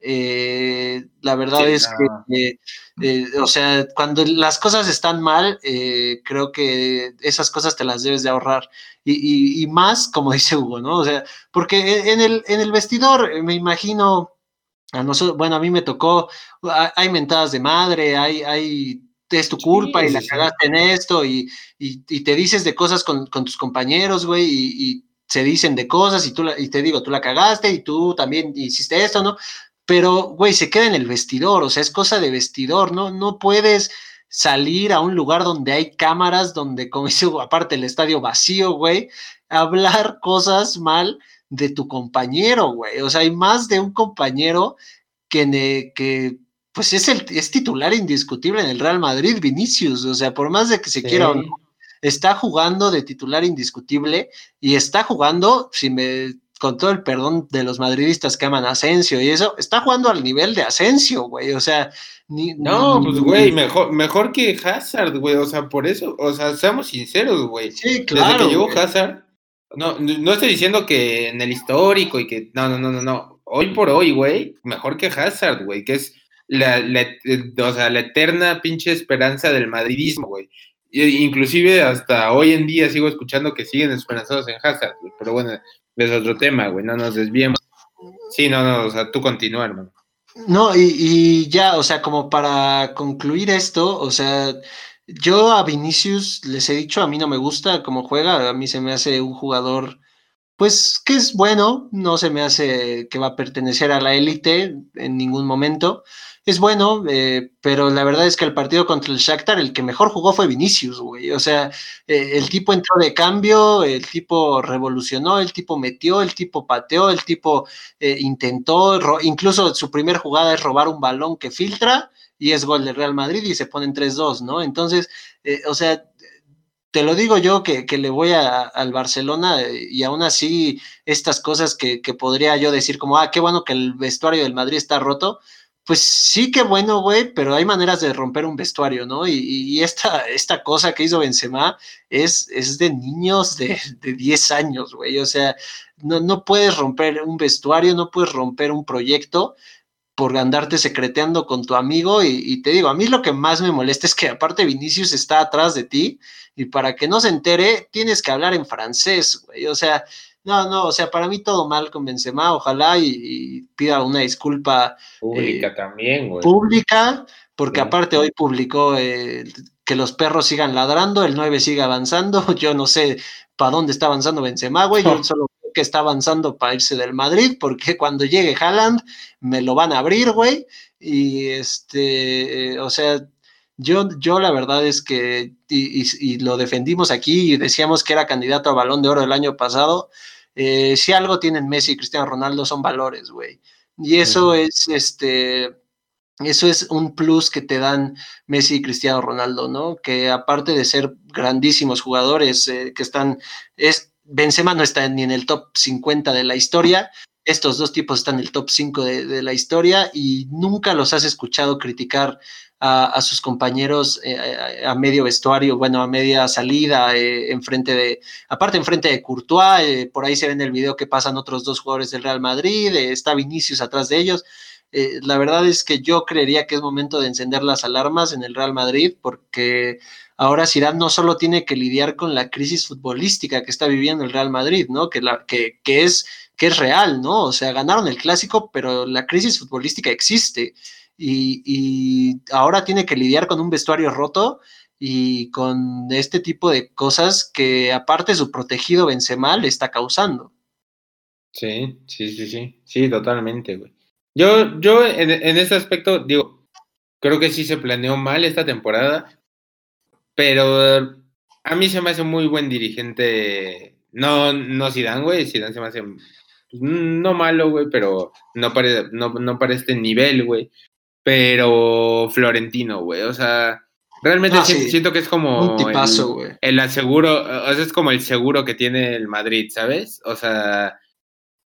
Eh, la verdad es que, eh, o sea, cuando las cosas están mal, eh, creo que esas cosas te las debes de ahorrar. Y, más, como dice Hugo, ¿no? O sea, porque en el, en el vestidor, me imagino, a nosotros, bueno, a mí me tocó, hay mentadas de madre, hay, hay es tu culpa y la cagaste en esto y, y, te dices de cosas con, con tus compañeros, güey, y, se dicen de cosas y, tú y te digo, tú la cagaste y tú también hiciste esto, ¿no? Pero, güey, se queda en el vestidor, o sea, es cosa de vestidor, ¿no? No puedes salir a un lugar donde hay cámaras, donde, como dice, aparte el estadio vacío, güey, hablar cosas mal de tu compañero, güey. O sea, hay más de un compañero que, que pues es, el, es titular indiscutible en el Real Madrid, Vinicius. O sea, por más de que se quiera o no, está jugando de titular indiscutible y está jugando, si me con todo el perdón de los madridistas que aman a Asensio y eso, está jugando al nivel de Asensio, güey. O sea, ni, no, pues güey, mejor, mejor que Hazard, güey. O sea, por eso, o sea, seamos sinceros, güey. Sí, claro. Desde que llegó Hazard, no, no estoy diciendo que en el histórico y que. No, no, no, no, no. Hoy por hoy, güey, mejor que Hazard, güey, que es la, la, o sea, la eterna pinche esperanza del madridismo, güey. Inclusive hasta hoy en día sigo escuchando que siguen esperanzados en Hazard, güey. Pero bueno, es otro tema, güey, no nos desviemos. Sí, no, no, o sea, tú continúa, hermano. No, y, ya, o sea, como para concluir esto, o sea, yo a Vinicius les he dicho, a mí no me gusta cómo juega, a mí se me hace un jugador, pues, que es bueno, no se me hace que va a pertenecer a la élite en ningún momento, es bueno, eh, pero la verdad es que el partido contra el Shakhtar, el que mejor jugó fue Vinicius, güey. O sea, eh, el tipo entró de cambio, el tipo revolucionó, el tipo metió, el tipo pateó, el tipo eh, intentó, incluso su primera jugada es robar un balón que filtra y es gol del Real Madrid y se ponen 3-2, ¿no? Entonces, o sea, te lo digo yo que, le voy al Barcelona y aún así estas cosas que, que podría yo decir como, ah, qué bueno que el vestuario del Madrid está roto, pues sí que bueno, güey, pero hay maneras de romper un vestuario, ¿no? Y, esta, esta cosa que hizo Benzema es, es de niños de, de 10 años, güey. O sea, no, no puedes romper un vestuario, no puedes romper un proyecto por andarte secreteando con tu amigo y, y, te digo, a mí lo que más me molesta es que aparte Vinicius está atrás de ti y para que no se entere tienes que hablar en francés, güey. O sea, no, no, o sea, para mí todo mal con Benzema, ojalá y, pida una disculpa. Pública eh, también, güey. Pública, porque aparte hoy publicó eh, que los perros sigan ladrando, el 9 sigue avanzando, yo no sé para dónde está avanzando Benzema, güey, yo solo creo que está avanzando para irse del Madrid, porque cuando llegue Haaland me lo van a abrir, güey, y este, eh, o sea, yo, yo la verdad es que, y, lo defendimos aquí y decíamos que era candidato a balón de oro el año pasado, eh, si algo tienen Messi y Cristiano Ronaldo son valores, güey. Y eso es, este, eso es un plus que te dan Messi y Cristiano Ronaldo, ¿no? Que aparte de ser grandísimos jugadores eh, que están, es, Benzema no está ni en el top 50 de la historia, estos dos tipos están en el top 5 de, de la historia y nunca los has escuchado criticar a, sus compañeros eh, a medio vestuario, bueno, a media salida, eh, enfrente de, aparte enfrente de Courtois, eh, por ahí se ve en el video que pasan otros dos jugadores del Real Madrid, está Vinicius atrás de ellos. la verdad es que yo creería que es momento de encender las alarmas en el Real Madrid porque ahora Zidane no solo tiene que lidiar con la crisis futbolística que está viviendo el Real Madrid, ¿no? Que, la, que, que, es, que es real, ¿no? O sea, ganaron el clásico, pero la crisis futbolística existe y, ahora tiene que lidiar con un vestuario roto y con este tipo de cosas que aparte su protegido Benzema le está causando. Sí, sí, sí, sí, sí, totalmente, güey. Yo, yo en, en ese aspecto, digo, creo que sí se planeó mal esta temporada, pero a mí se me hace muy buen dirigente. No, no Zidane, güey, Zidane se me hace pues, no malo, güey, pero no para, no, no para este nivel, güey. Pero Florentino, güey, o sea, realmente siento, que es como el, el, aseguro, o sea, es como el seguro que tiene el Madrid, ¿sabes? O sea,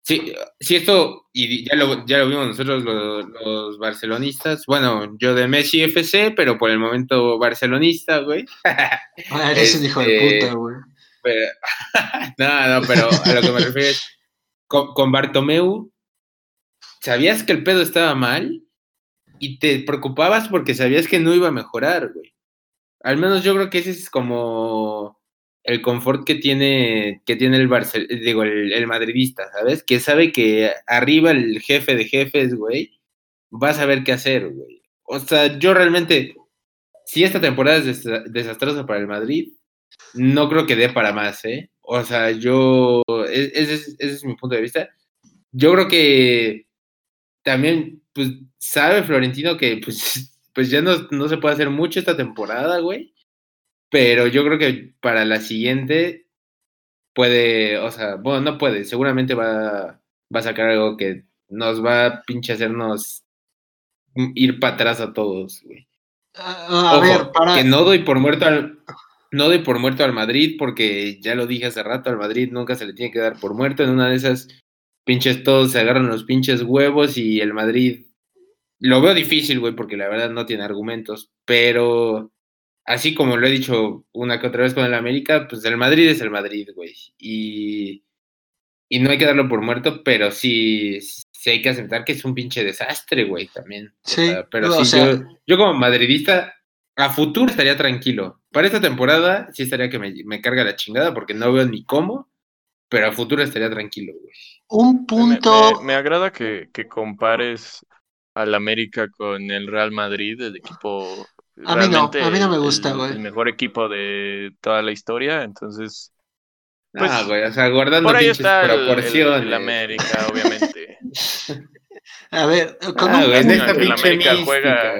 Sí, sí, esto, y ya lo, ya lo vimos nosotros los, barcelonistas, bueno, yo de Messi FC, pero por el momento barcelonista, güey. Ah, eres un hijo de este, puta, güey. no, no, pero a lo que me refiero es, con, con Bartomeu, sabías que el pedo estaba mal y te preocupabas porque sabías que no iba a mejorar, güey. Al menos yo creo que ese es como el confort que tiene, que tiene el Barcel digo, el, madridista, ¿sabes? Que sabe que arriba el jefe de jefes, güey, va a saber qué hacer, güey. O sea, yo realmente, si esta temporada es desastrosa para el Madrid, no creo que dé para más, ¿eh? O sea, yo, e-, ese es, ese es mi punto de vista. Yo creo que también, pues, sabe Florentino que, pues, pues ya no, no se puede hacer mucho esta temporada, güey pero yo creo que para la siguiente puede, o sea, bueno, no puede, seguramente va, va a sacar algo que nos va a pinche hacernos ir para atrás a todos, güey. a ver, para... Que no doy por muerto al. No doy por muerto al Madrid, porque ya lo dije hace rato, al Madrid nunca se le tiene que dar por muerto. En una de esas pinches todos se agarran los pinches huevos y el Madrid. Lo veo difícil, güey, porque la verdad no tiene argumentos, pero así como lo he dicho una que otra vez con el América, pues el Madrid es el Madrid, güey. Y, y no hay que darlo por muerto, pero sí, sí hay que aceptar que es un pinche desastre, güey, también. Sí, pero sí, yo, como madridista, a futuro estaría tranquilo. Para esta temporada sí estaría que me, me carga la chingada porque no veo ni cómo, pero a futuro estaría tranquilo, güey. Un punto... Me, me agrada que, que compares al América con el Real Madrid, el equipo a mí no, a mí no me gusta, güey. El, mejor equipo de toda la historia, entonces. Pues, ah, güey, o sea, guardando por ahí está proporciones. El, América, obviamente. a ver, con ah, un... en esta el América juega,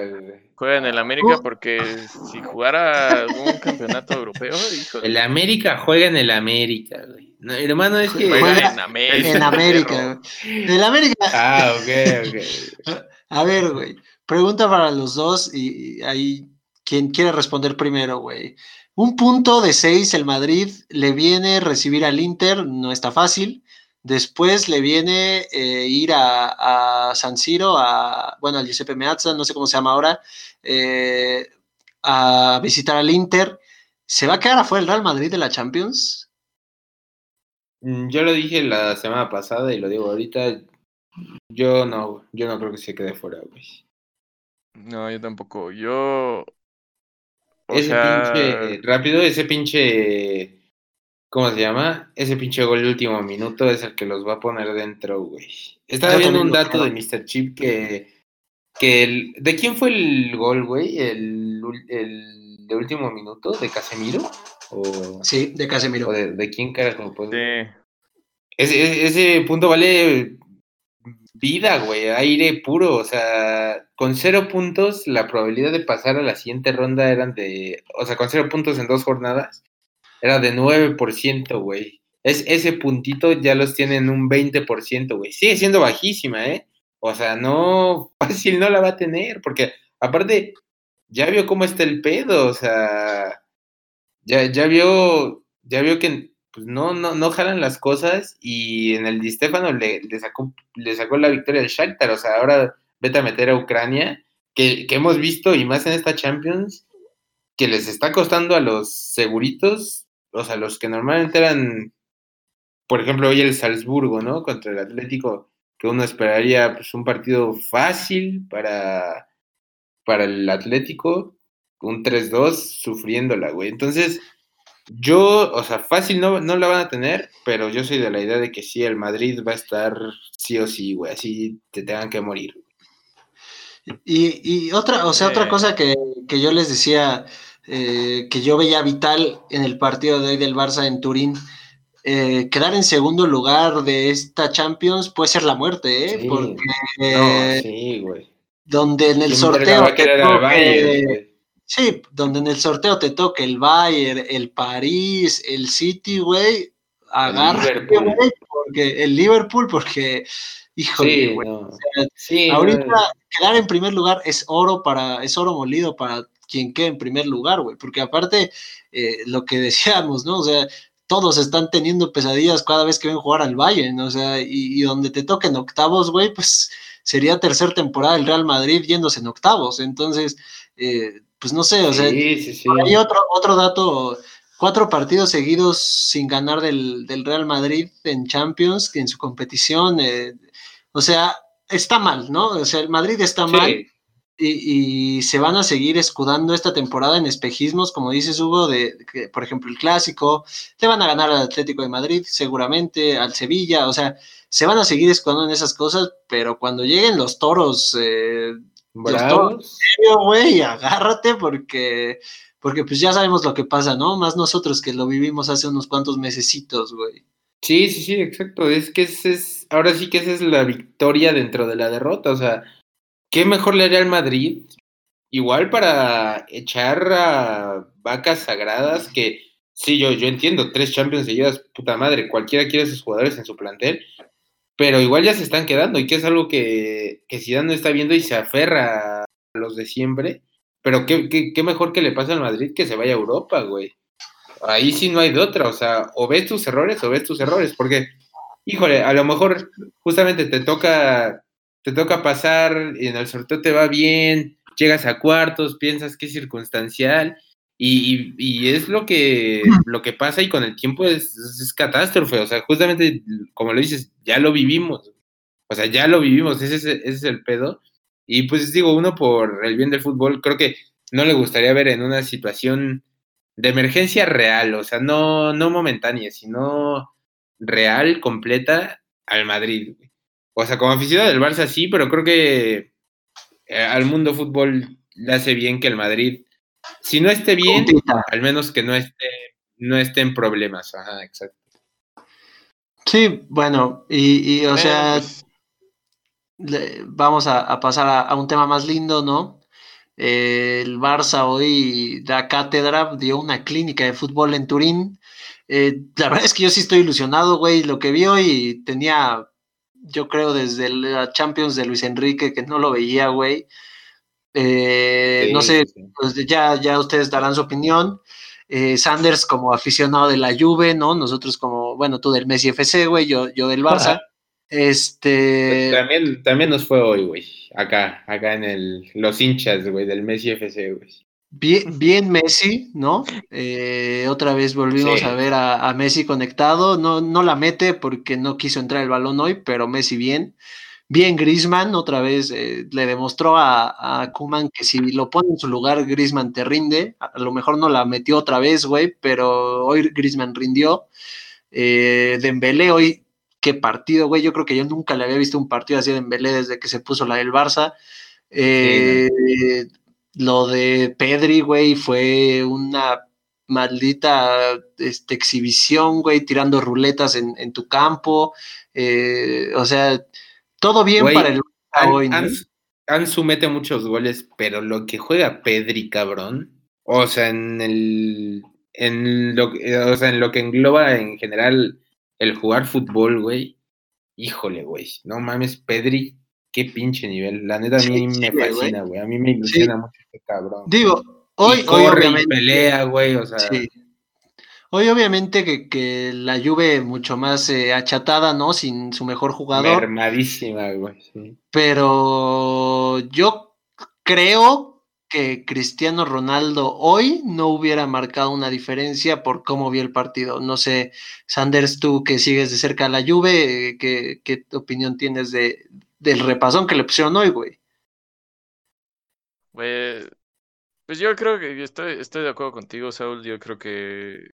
juega en el América uh. porque si jugara algún campeonato europeo, hijo El América juega en el América, güey. No, hermano, es que juega en América. En América. En América. Ah, ok, ok. A ver, güey. Pregunta para los dos y, ahí quien quiere responder primero, güey. Un punto de seis, el Madrid le viene recibir al Inter, no está fácil. Después le viene eh, ir a, San Siro, a, bueno, al Giuseppe Meazza, no sé cómo se llama ahora, eh, a visitar al Inter. ¿Se va a quedar afuera el Real Madrid de la Champions? Mm, yo lo dije la semana pasada y lo digo ahorita. Yo no, yo no creo que se quede fuera, güey. No, yo tampoco. Yo. ese pinche. Rápido, ese pinche. ¿Cómo se llama? Ese pinche gol de último minuto es el que los va a poner dentro, güey. Estaba viendo un dato de Mr. Chip que. que el, ¿De quién fue el gol, güey? El, el de último minuto, ¿de Casemiro? O, sí, de Casemiro. de, de, quién carajo? Pues, sí. Ese, ese punto vale vida, güey, aire puro. O sea, con cero puntos, la probabilidad de pasar a la siguiente ronda eran de. O sea, con cero puntos en dos jornadas, era de 9%, güey. Es, ese puntito ya los tienen un 20%, güey. Sigue siendo bajísima, ¿eh? O sea, no, fácil no la va a tener, porque aparte, ya vio cómo está el pedo, o sea, ya, ya vio, ya vio que pues no, no, no jalan las cosas y en el Di Stefano le, le, sacó, le sacó la victoria al Shakhtar, o sea, ahora vete a meter a Ucrania, que, que, hemos visto, y más en esta Champions, que les está costando a los seguritos, o sea, los que normalmente eran, por ejemplo, hoy el Salzburgo, ¿no? Contra el Atlético, que uno esperaría pues, un partido fácil para, para el Atlético, un 3-2 sufriéndola, güey. Entonces, yo, o sea, fácil no, no la van a tener, pero yo soy de la idea de que sí, el Madrid va a estar sí o sí, güey, así te tengan que morir. Y, y otra, o sea, otra cosa que, yo les decía, eh, que yo veía vital en el partido de hoy del Barça en Turín, eh, quedar en segundo lugar de esta Champions puede ser la muerte, ¿eh? Porque sí, güey. donde en el sorteo... sí, donde en el sorteo te toque el Bayern, el París, el City, güey, güey, porque el Liverpool, porque, híjole, güey. ahorita quedar en primer lugar es oro para, es oro molido para quien quede en primer lugar, güey, porque aparte, eh, lo que decíamos, ¿no? O sea, todos están teniendo pesadillas cada vez que ven jugar al Bayern, o sea, y, donde te toquen octavos, güey, pues sería tercera temporada del Real Madrid yéndose en octavos, entonces, eh, pues no sé, o sea, hay otro, otro dato, cuatro partidos seguidos sin ganar del, Real Madrid en Champions, en su competición, eh, o sea, está mal, ¿no? O sea, el Madrid está mal y, se van a seguir escudando esta temporada en espejismos, como dices Hugo, de, que, por ejemplo, el clásico, le van a ganar al Atlético de Madrid, seguramente, al Sevilla, o sea, se van a seguir escudando en esas cosas, pero cuando lleguen los toros, eh, toros, güey, agárrate porque, porque pues ya sabemos lo que pasa, ¿no? Más nosotros que lo vivimos hace unos cuantos mesecitos, güey. Sí, sí, sí, exacto. Es que es, ahora sí que esa es la victoria dentro de la derrota. O sea, ¿qué mejor le haría al Madrid? Igual para echar a vacas sagradas que, sí, yo, yo entiendo, tres Champions seguidas, puta madre, cualquiera quiere esos jugadores en su plantel, pero igual ya se están quedando y que es algo que, que Zidane no está viendo y se aferra a los de siempre. Pero qué, qué, mejor que le pase al Madrid que se vaya a Europa, güey ahí sí no hay de otra, o sea, o ves tus errores o ves tus errores, porque, híjole, a lo mejor justamente te toca, te toca pasar en el sorteo te va bien, llegas a cuartos, piensas que es circunstancial, y, es lo que, lo que pasa y con el tiempo es, es, catástrofe, o sea, justamente, como lo dices, ya lo vivimos, o sea, ya lo vivimos, ese es, ese es el pedo, y pues digo, uno por el bien del fútbol, creo que no le gustaría ver en una situación de emergencia real, o sea, no, no momentánea, sino real, completa al Madrid. O sea, como aficionado del Barça sí, pero creo que eh, al mundo fútbol le hace bien que el Madrid, si no esté bien, al menos que no esté, no esté en problemas. Ajá, exacto. Sí, bueno, y, o sea, pues vamos a, pasar a, un tema más lindo, ¿no? el Barça hoy da cátedra, dio una clínica de fútbol en Turín. Eh, la verdad es que yo sí estoy ilusionado, güey, lo que vi hoy tenía, yo creo, desde la Champions de Luis Enrique, que no lo veía, güey. Eh, no sé, pues ya, ya ustedes darán su opinión. Eh, Sanders como aficionado de la Juve, ¿no? Nosotros como, bueno, tú del Messi FC, güey, yo, yo del Barça. Este. Pues también, también nos fue hoy, güey. Acá, acá en el. Los hinchas, güey, del Messi FC, güey. Bien, bien Messi, ¿no? Eh, otra vez volvimos a ver a, Messi conectado. No, no la mete porque no quiso entrar el balón hoy, pero Messi bien. Bien Grisman, otra vez eh, le demostró a, a Kuman que si lo pone en su lugar, Grisman te rinde. A lo mejor no la metió otra vez, güey, pero hoy Grisman rindió. Eh, Dembélé hoy qué partido, güey. Yo creo que yo nunca le había visto un partido así de Embelé desde que se puso la del Barça. Eh, lo de Pedri, güey, fue una maldita este, exhibición, güey, tirando ruletas en, tu campo. Eh, o sea, todo bien para el hoy. Ansu mete muchos goles, pero lo que juega Pedri, cabrón. O sea, en el. En lo, o sea, en lo que engloba en general el jugar fútbol, güey, híjole, güey, no mames, Pedri, qué pinche nivel. La neta a mí me fascina, güey. A mí me ilusiona mucho este cabrón. Digo, hoy, obviamente, pelea, güey, o sea. Hoy obviamente que, que, la Juve mucho más eh, achatada, ¿no? Sin su mejor jugador. Mermadísima, güey. Sí. Pero yo creo que Cristiano Ronaldo hoy no hubiera marcado una diferencia por cómo vio el partido. No sé, Sanders, tú que sigues de cerca a la Juve, ¿qué, qué opinión tienes de, del repasón que le pusieron hoy, güey? Pues, pues yo creo que estoy, estoy de acuerdo contigo, Saúl. Yo creo que,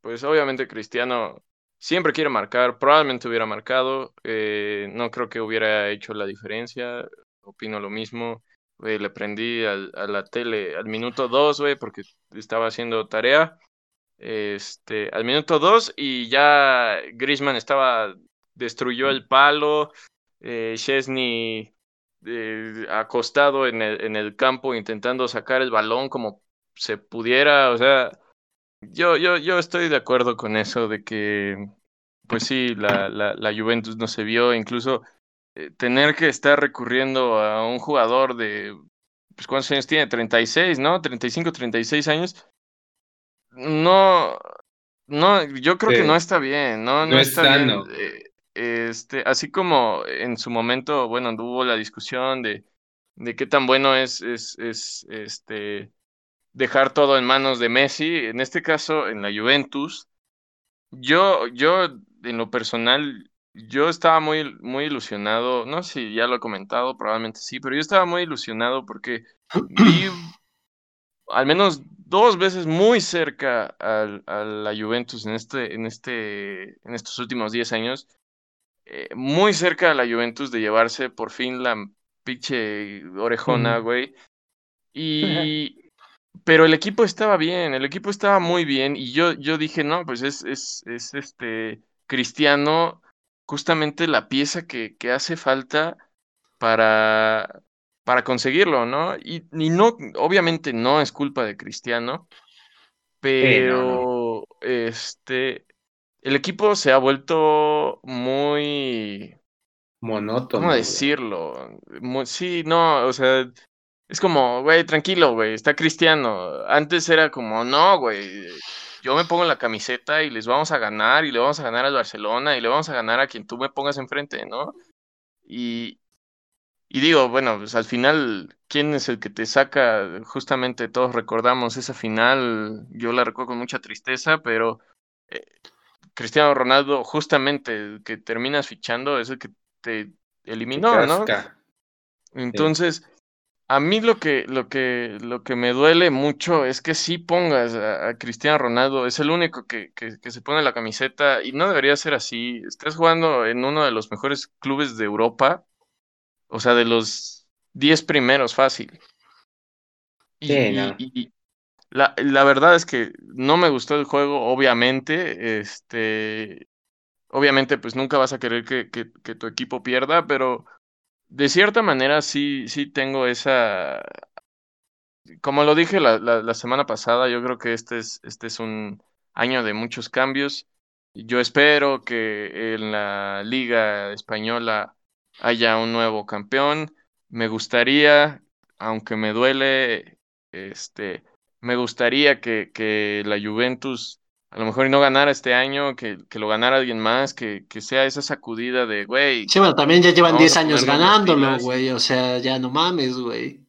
pues obviamente Cristiano siempre quiere marcar, probablemente hubiera marcado, eh, no creo que hubiera hecho la diferencia, opino lo mismo le prendí a la tele al minuto 2, güey, porque estaba haciendo tarea. Este, al minuto 2 y ya Grisman estaba, destruyó el palo. Eh, Chesney eh, acostado en el, en el campo intentando sacar el balón como se pudiera, o sea, yo, yo, yo estoy de acuerdo con eso de que, pues sí, la, la, la Juventus no se vio, incluso eh, tener que estar recurriendo a un jugador de, pues ¿cuántos años tiene? 36, ¿no? 35, 36 años. No, no, yo creo que no está bien, no, no, está bien. Eh, este, así como en su momento, bueno, hubo la discusión de, de qué tan bueno es, es, es este, dejar todo en manos de Messi. En este caso, en la Juventus, yo, yo en lo personal, yo estaba muy, muy ilusionado, no sé si ya lo he comentado, probablemente sí, pero yo estaba muy ilusionado porque vi al menos dos veces muy cerca a, a la Juventus en, este, en, este, en estos últimos 10 años, eh, muy cerca a la Juventus de llevarse por fin la pinche orejona, güey. Y, pero el equipo estaba bien, el equipo estaba muy bien y yo, yo dije, no, pues es, es, es este Cristiano justamente la pieza que, que hace falta para, para conseguirlo, ¿no? Y, y, no, obviamente no es culpa de Cristiano, pero este, el equipo se ha vuelto muy monótono. ¿Cómo decirlo? Muy, sí, no, o sea, es como, güey, tranquilo, güey, está Cristiano. Antes era como, no, güey, yo me pongo la camiseta y les vamos a ganar y le vamos a ganar al Barcelona y le vamos a ganar a quien tú me pongas enfrente, ¿no? Y, y digo, bueno, pues al final, ¿quién es el que te saca? Justamente todos recordamos esa final, yo la recuerdo con mucha tristeza, pero eh, Cristiano Ronaldo, justamente el que terminas fichando, es el que te eliminó, ¿no? Entonces, a mí lo que, lo que, lo que me duele mucho es que sí pongas a, Cristiano Ronaldo, es el único que, que, se pone la camiseta y no debería ser así. Estás jugando en uno de los mejores clubes de Europa, o sea, de los 10 primeros fácil. Y, la, la, verdad es que no me gustó el juego, obviamente. Este, obviamente, pues nunca vas a querer que, que tu equipo pierda, pero de cierta manera sí, sí tengo esa... Como lo dije la, la, semana pasada, yo creo que este es, este es un año de muchos cambios. Yo espero que en la Liga Española haya un nuevo campeón. Me gustaría, aunque me duele, este, me gustaría que, que la Juventus a lo mejor y no ganara este año, que, que lo ganara alguien más, que, que sea esa sacudida de, güey. Sí, bueno, también ya llevan 10 años ganándolo, güey, o sea, ya no mames, güey.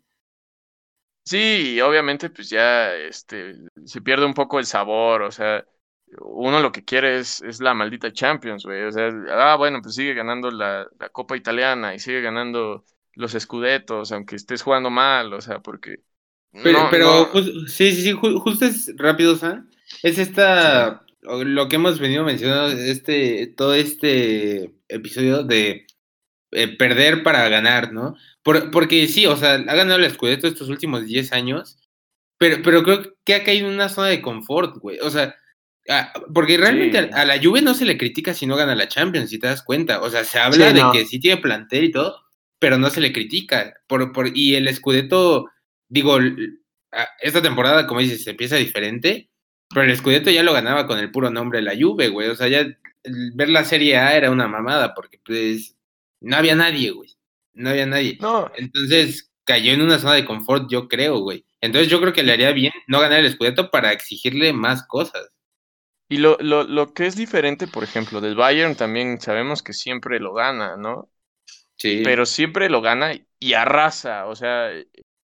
Sí, obviamente, pues ya este, se pierde un poco el sabor, o sea, uno lo que quiere es, es la maldita Champions, güey, o sea, ah, bueno, pues sigue ganando la, la Copa Italiana y sigue ganando los escudetos, aunque estés jugando mal, o sea, porque... Pero, pero sí, sí, sí, justo es rápido, ¿sabes? Es esta, lo que hemos venido mencionando, este, todo este episodio de eh, perder para ganar, ¿no? porque sí, o sea, ha ganado el Scudetto estos últimos 10 años, pero, pero creo que ha caído en una zona de confort, güey. O sea, ah, porque realmente a, la Juve no se le critica si no gana la Champions, si te das cuenta. O sea, se habla de que sí tiene plantel y todo, pero no se le critica. Por, por, y el Scudetto, digo, esta temporada, como dices, empieza diferente pero el Scudetto ya lo ganaba con el puro nombre de la Juve, güey. O sea, ya ver la Serie A era una mamada, porque pues no había nadie, güey. No había nadie. No. Entonces cayó en una zona de confort, yo creo, güey. Entonces yo creo que le haría bien no ganar el Scudetto para exigirle más cosas. Y lo, lo, lo que es diferente, por ejemplo, del Bayern también sabemos que siempre lo gana, ¿no? Sí. Pero siempre lo gana y arrasa. O sea,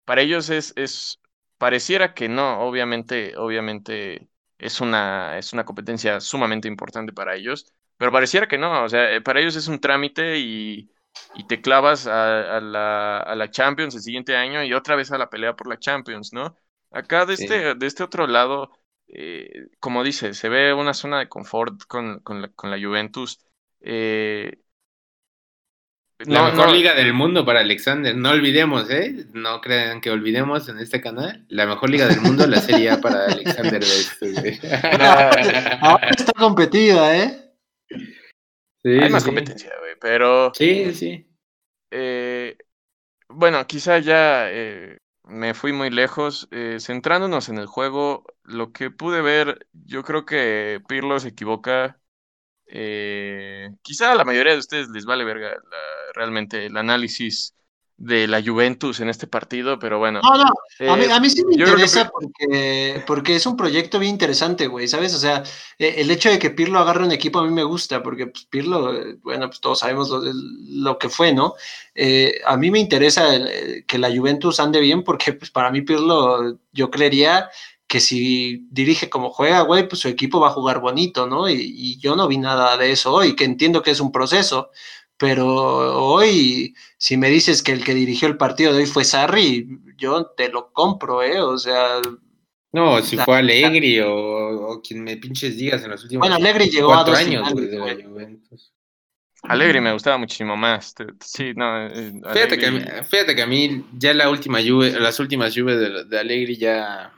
para ellos es, es Pareciera que no, obviamente, obviamente es una, es una competencia sumamente importante para ellos, pero pareciera que no, o sea, eh, para ellos es un trámite y, y te clavas a, la, a, la, Champions el siguiente año y otra vez a la pelea por la Champions, ¿no? Acá de, este, de este otro lado, eh, como dice, se ve una zona de confort con, con, la, con la Juventus. Eh, la mejor liga del mundo para Alexander. No olvidemos, ¿eh? No crean que olvidemos en este canal. La mejor liga del mundo, la serie para Alexander Ahora está competida, ¿eh? Sí, Hay más competencia, güey, pero. Sí, sí. Eh, bueno, quizá ya eh, me fui muy lejos. Eh, centrándonos en el juego, lo que pude ver, yo creo que Pirlo se equivoca. Eh, quizá a la mayoría de ustedes les vale verga realmente el análisis de la Juventus en este partido, pero bueno. No, no, a, mí, a mí sí me interesa porque, porque es un proyecto bien interesante, güey, ¿sabes? O sea, e, el hecho de que Pirlo agarre un equipo a mí me gusta, porque pues, Pirlo, bueno, pues todos sabemos lo, que fue, ¿no? Eh, a mí me interesa que la Juventus ande bien, porque pues para mí Pirlo, yo creería que si dirige como juega, güey, pues su equipo va a jugar bonito, ¿no? Y, y yo no vi nada de eso hoy, que entiendo que es un proceso, pero hoy, si me dices que el que dirigió el partido de hoy fue Sarri, yo te lo compro, ¿eh? O sea. No, si fue Alegri o, quien me pinches digas en los últimos bueno, Alegri llegó a dos años de la Juventus. Alegri me gustaba muchísimo más. Sí, no. Eh, fíjate, que a mí, fíjate que a mí ya la última Juve, las últimas Juve de, de Alegri ya.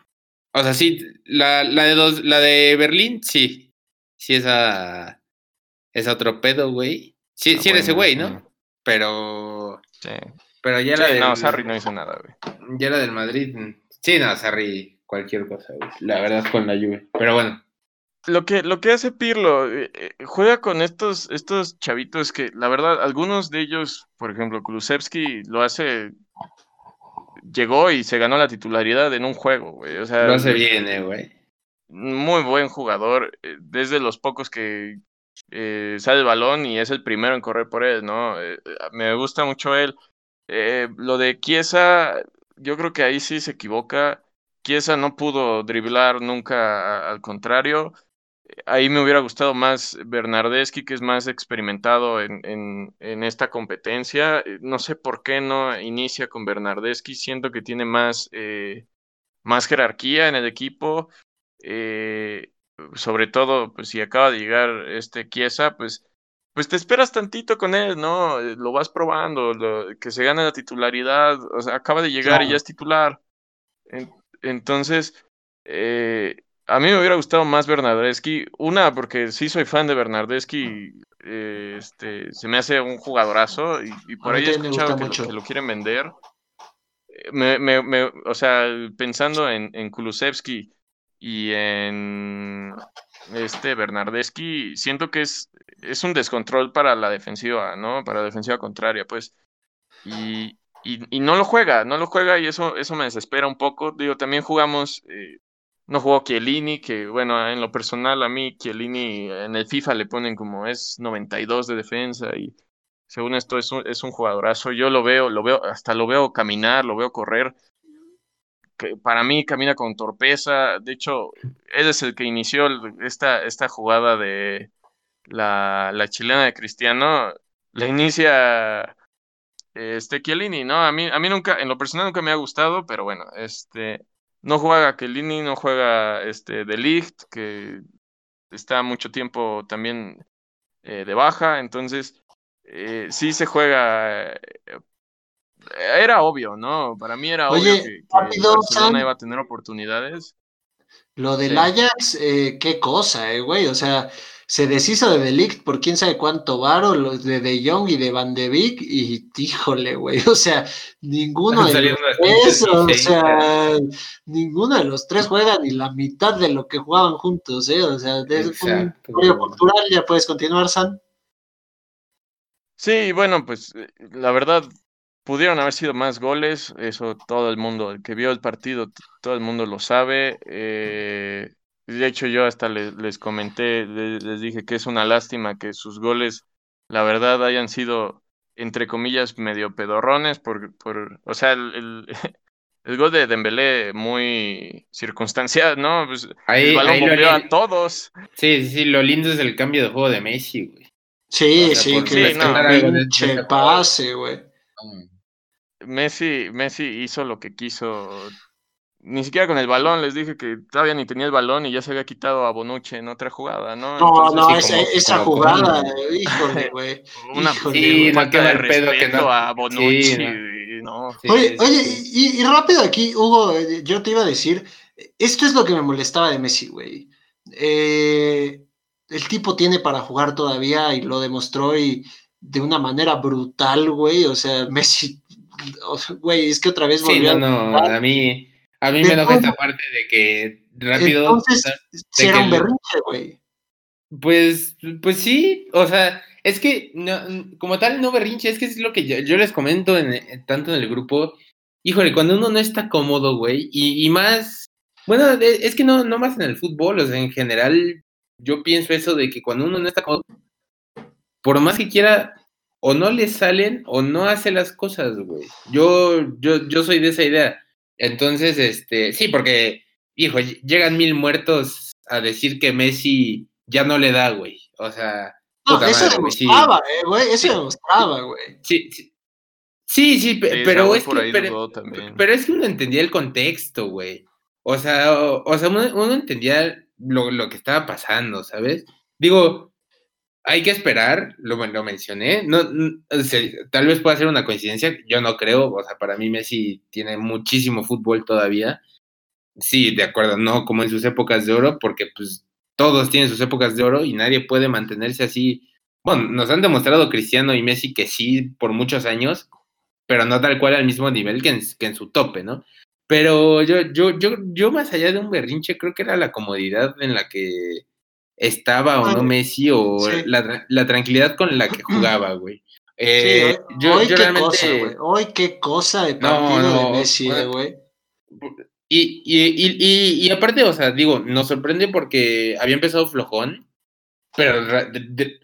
O sea, sí, la, la de dos, la de Berlín, sí. Sí, esa. Es otro pedo, güey. Sí, sí era ese güey, ¿no? Pero. Sí. Pero ya la No, Sarri no hizo nada, güey. Ya la del Madrid. Sí, no, Sarri, cualquier cosa, güey. La verdad, con la lluvia. Pero bueno. Lo que, lo que hace Pirlo, eh, eh, juega con estos, estos chavitos que, la verdad, algunos de ellos, por ejemplo, Kulusevski lo hace. Llegó y se ganó la titularidad en un juego, güey. O sea, lo hace bien, eh, güey. Muy buen jugador. Desde los pocos que, eh, sale el balón y es el primero en correr por él, ¿no? Eh, eh, me gusta mucho él. lo de Chiesa, yo creo que ahí sí se equivoca. Chiesa no pudo driblar nunca, al contrario. Ahí me hubiera gustado más Bernardeschi, que es más experimentado en, en, en, esta competencia. No sé por qué no inicia con Bernardeschi. Siento que tiene más, más jerarquía en el equipo. Eh, sobre todo, pues si acaba de llegar este Chiesa, pues, pues te esperas tantito con él, ¿no? Eh, lo vas probando, que se gane la titularidad, o sea, acaba de llegar y ya es titular. entonces, eh, a mí me hubiera gustado más Bernardeschi, una, porque sí soy fan de Bernardeschi, eh, este, se me hace un jugadorazo y, por ahí he escuchado que lo, quieren vender. Me, me, me, o sea, pensando en, en Kulusevski, y en este Bernardeschi siento que es, es un descontrol para la defensiva, ¿no? Para la defensiva contraria, pues. Y, y, no lo juega, no lo juega y eso, eso me desespera un poco. Digo, también jugamos, eh, no jugó Chiellini, que bueno, en lo personal a mí Chiellini en el FIFA le ponen como es 92 de defensa y según esto es un, es un jugadorazo. Yo lo veo, lo veo, hasta lo veo caminar, lo veo correr para mí camina con torpeza. De hecho, él es el que inició esta, esta jugada de la, chilena de Cristiano. La inicia este Chiellini, ¿no? A mí, a mí nunca, en lo personal nunca me ha gustado, pero bueno, este no juega Chiellini, no juega este De Ligt, que está mucho tiempo también eh, de baja, entonces eh, sí se juega era obvio, ¿no? Para mí era obvio que, Barcelona iba a tener oportunidades. Lo del Ajax, eh, qué cosa, eh, güey. O sea, se deshizo de Delict por quién sabe cuánto varo, los de De Jong y de Van de Beek, y híjole, güey. O sea, ninguno de los tres, o sea, ninguno de los tres juega ni la mitad de lo que jugaban juntos, ¿eh? O sea, desde un cultural ya puedes continuar, San. Sí, bueno, pues eh, la verdad, Pudieron haber sido más goles, eso todo el mundo, el que vio el partido, todo el mundo lo sabe. Eh, de hecho, yo hasta les, comenté, les, dije que es una lástima que sus goles, la verdad, hayan sido, entre comillas, medio pedorrones, por, por o sea, el, el, gol de Dembélé muy circunstancial, ¿no? Pues, ahí, el balón a todos. Sí, sí, lo lindo es el cambio de juego de Messi, güey. Sí, sí, que sí, no, pase, güey. Messi, Messi hizo lo que quiso. Ni siquiera con el balón, les dije que todavía ni tenía el balón y ya se había quitado a Bonucci en otra jugada, ¿no? No, no, esa, jugada, híjole, güey. Una sí, no queda el pedo que no. a Bonucci. no. oye, oye y, y, rápido aquí, Hugo, yo te iba a decir, esto es lo que me molestaba de Messi, güey. Eh, el tipo tiene para jugar todavía y lo demostró y de una manera brutal, güey. O sea, Messi güey, es que otra vez volvió. Sí, no, no, a mí, a mí me enoja esta parte de que rápido. Entonces, era un berrinche, güey. Pues, pues sí, o sea, es que como tal no berrinche, es que es lo que yo, les comento en, tanto en el grupo. Híjole, cuando uno no está cómodo, güey, y, y, más, bueno, es que no, no más en el fútbol, o sea, en general, yo pienso eso de que cuando uno no está cómodo, por más que quiera, o no le salen o no hace las cosas, güey. Yo, yo, yo soy de esa idea. Entonces, este, sí, porque, hijo, llegan mil muertos a decir que Messi ya no le da, güey. O sea. No, eso demostraba, eh, güey. Eso demostraba, güey. Sí, sí. Sí, pero, es que, pero, es que uno entendía el contexto, güey. O sea, o, sea, uno, entendía lo, lo, que estaba pasando, ¿sabes? Digo, hay que esperar, lo, lo mencioné, no, tal vez pueda ser una coincidencia, yo no creo, o sea, para mí Messi tiene muchísimo fútbol todavía. Sí, de acuerdo, no como en sus épocas de oro, porque pues todos tienen sus épocas de oro y nadie puede mantenerse así. Bueno, nos han demostrado Cristiano y Messi que sí por muchos años, pero no tal cual al mismo nivel que en, su tope, ¿no? Pero yo, yo, yo, yo más allá de un berrinche, creo que era la comodidad en la que estaba o no Messi o la, tranquilidad con la que jugaba, güey. Eh, yo, hoy, qué realmente... cosa, güey. Hoy qué cosa de partido de Messi, güey. Y, y, y, aparte, o sea, digo, nos sorprende porque había empezado flojón, pero,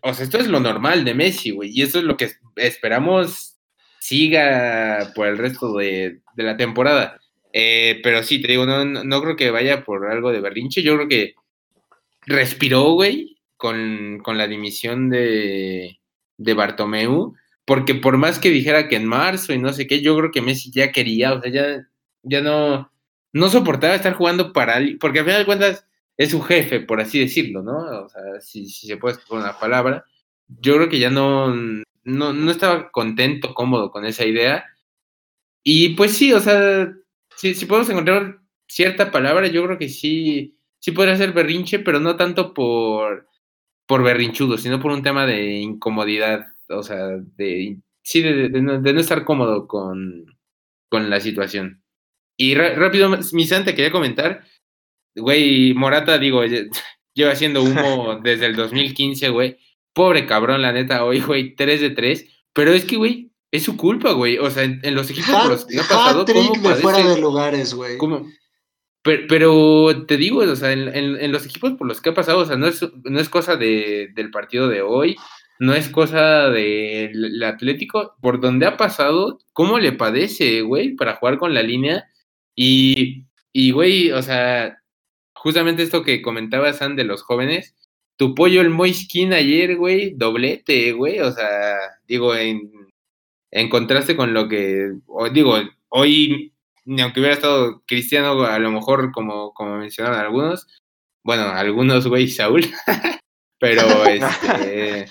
o sea, esto es lo normal de Messi, güey, y eso es lo que esperamos siga por el resto de, la temporada. Eh, pero sí, te digo, no, no, creo que vaya por algo de berrinche, yo creo que respiró, güey, con, con la dimisión de, de Bartomeu, porque por más que dijera que en marzo y no sé qué, yo creo que Messi ya quería, o sea, ya, ya no no soportaba estar jugando para porque al final de cuentas es su jefe, por así decirlo, ¿no? O sea, si, se puede poner una palabra. Yo creo que ya no, no, estaba contento, cómodo con esa idea. Y pues sí, o sea, si, si podemos encontrar cierta palabra, yo creo que sí, sí podría ser berrinche, pero no tanto por, por berrinchudo, sino por un tema de incomodidad, o sea, de, sí, de, no, de no, estar cómodo con, con la situación. Y rápido, mi Santa, quería comentar, güey, Morata, digo, lleva haciendo humo desde el 2015, güey. Pobre cabrón, la neta, hoy, güey, 3 de 3. Pero es que, güey, es su culpa, güey. O sea, en, los equipos por los que ha pasado, ¿cómo de fuera de lugares, güey. Pero, te digo, o sea, en, los equipos por los que ha pasado, o sea, no es, no es cosa de, del partido de hoy, no es cosa del Atlético, por donde ha pasado, cómo le padece, güey, para jugar con la línea y, y, güey, o sea, justamente esto que comentaba San de los jóvenes, tu pollo el Moiskin ayer, güey, doblete, güey, o sea, digo, en, en contraste con lo que, digo, hoy, ni aunque hubiera estado Cristiano, a lo mejor, como, como mencionaron algunos, bueno, algunos, güey, Saúl, pero, este,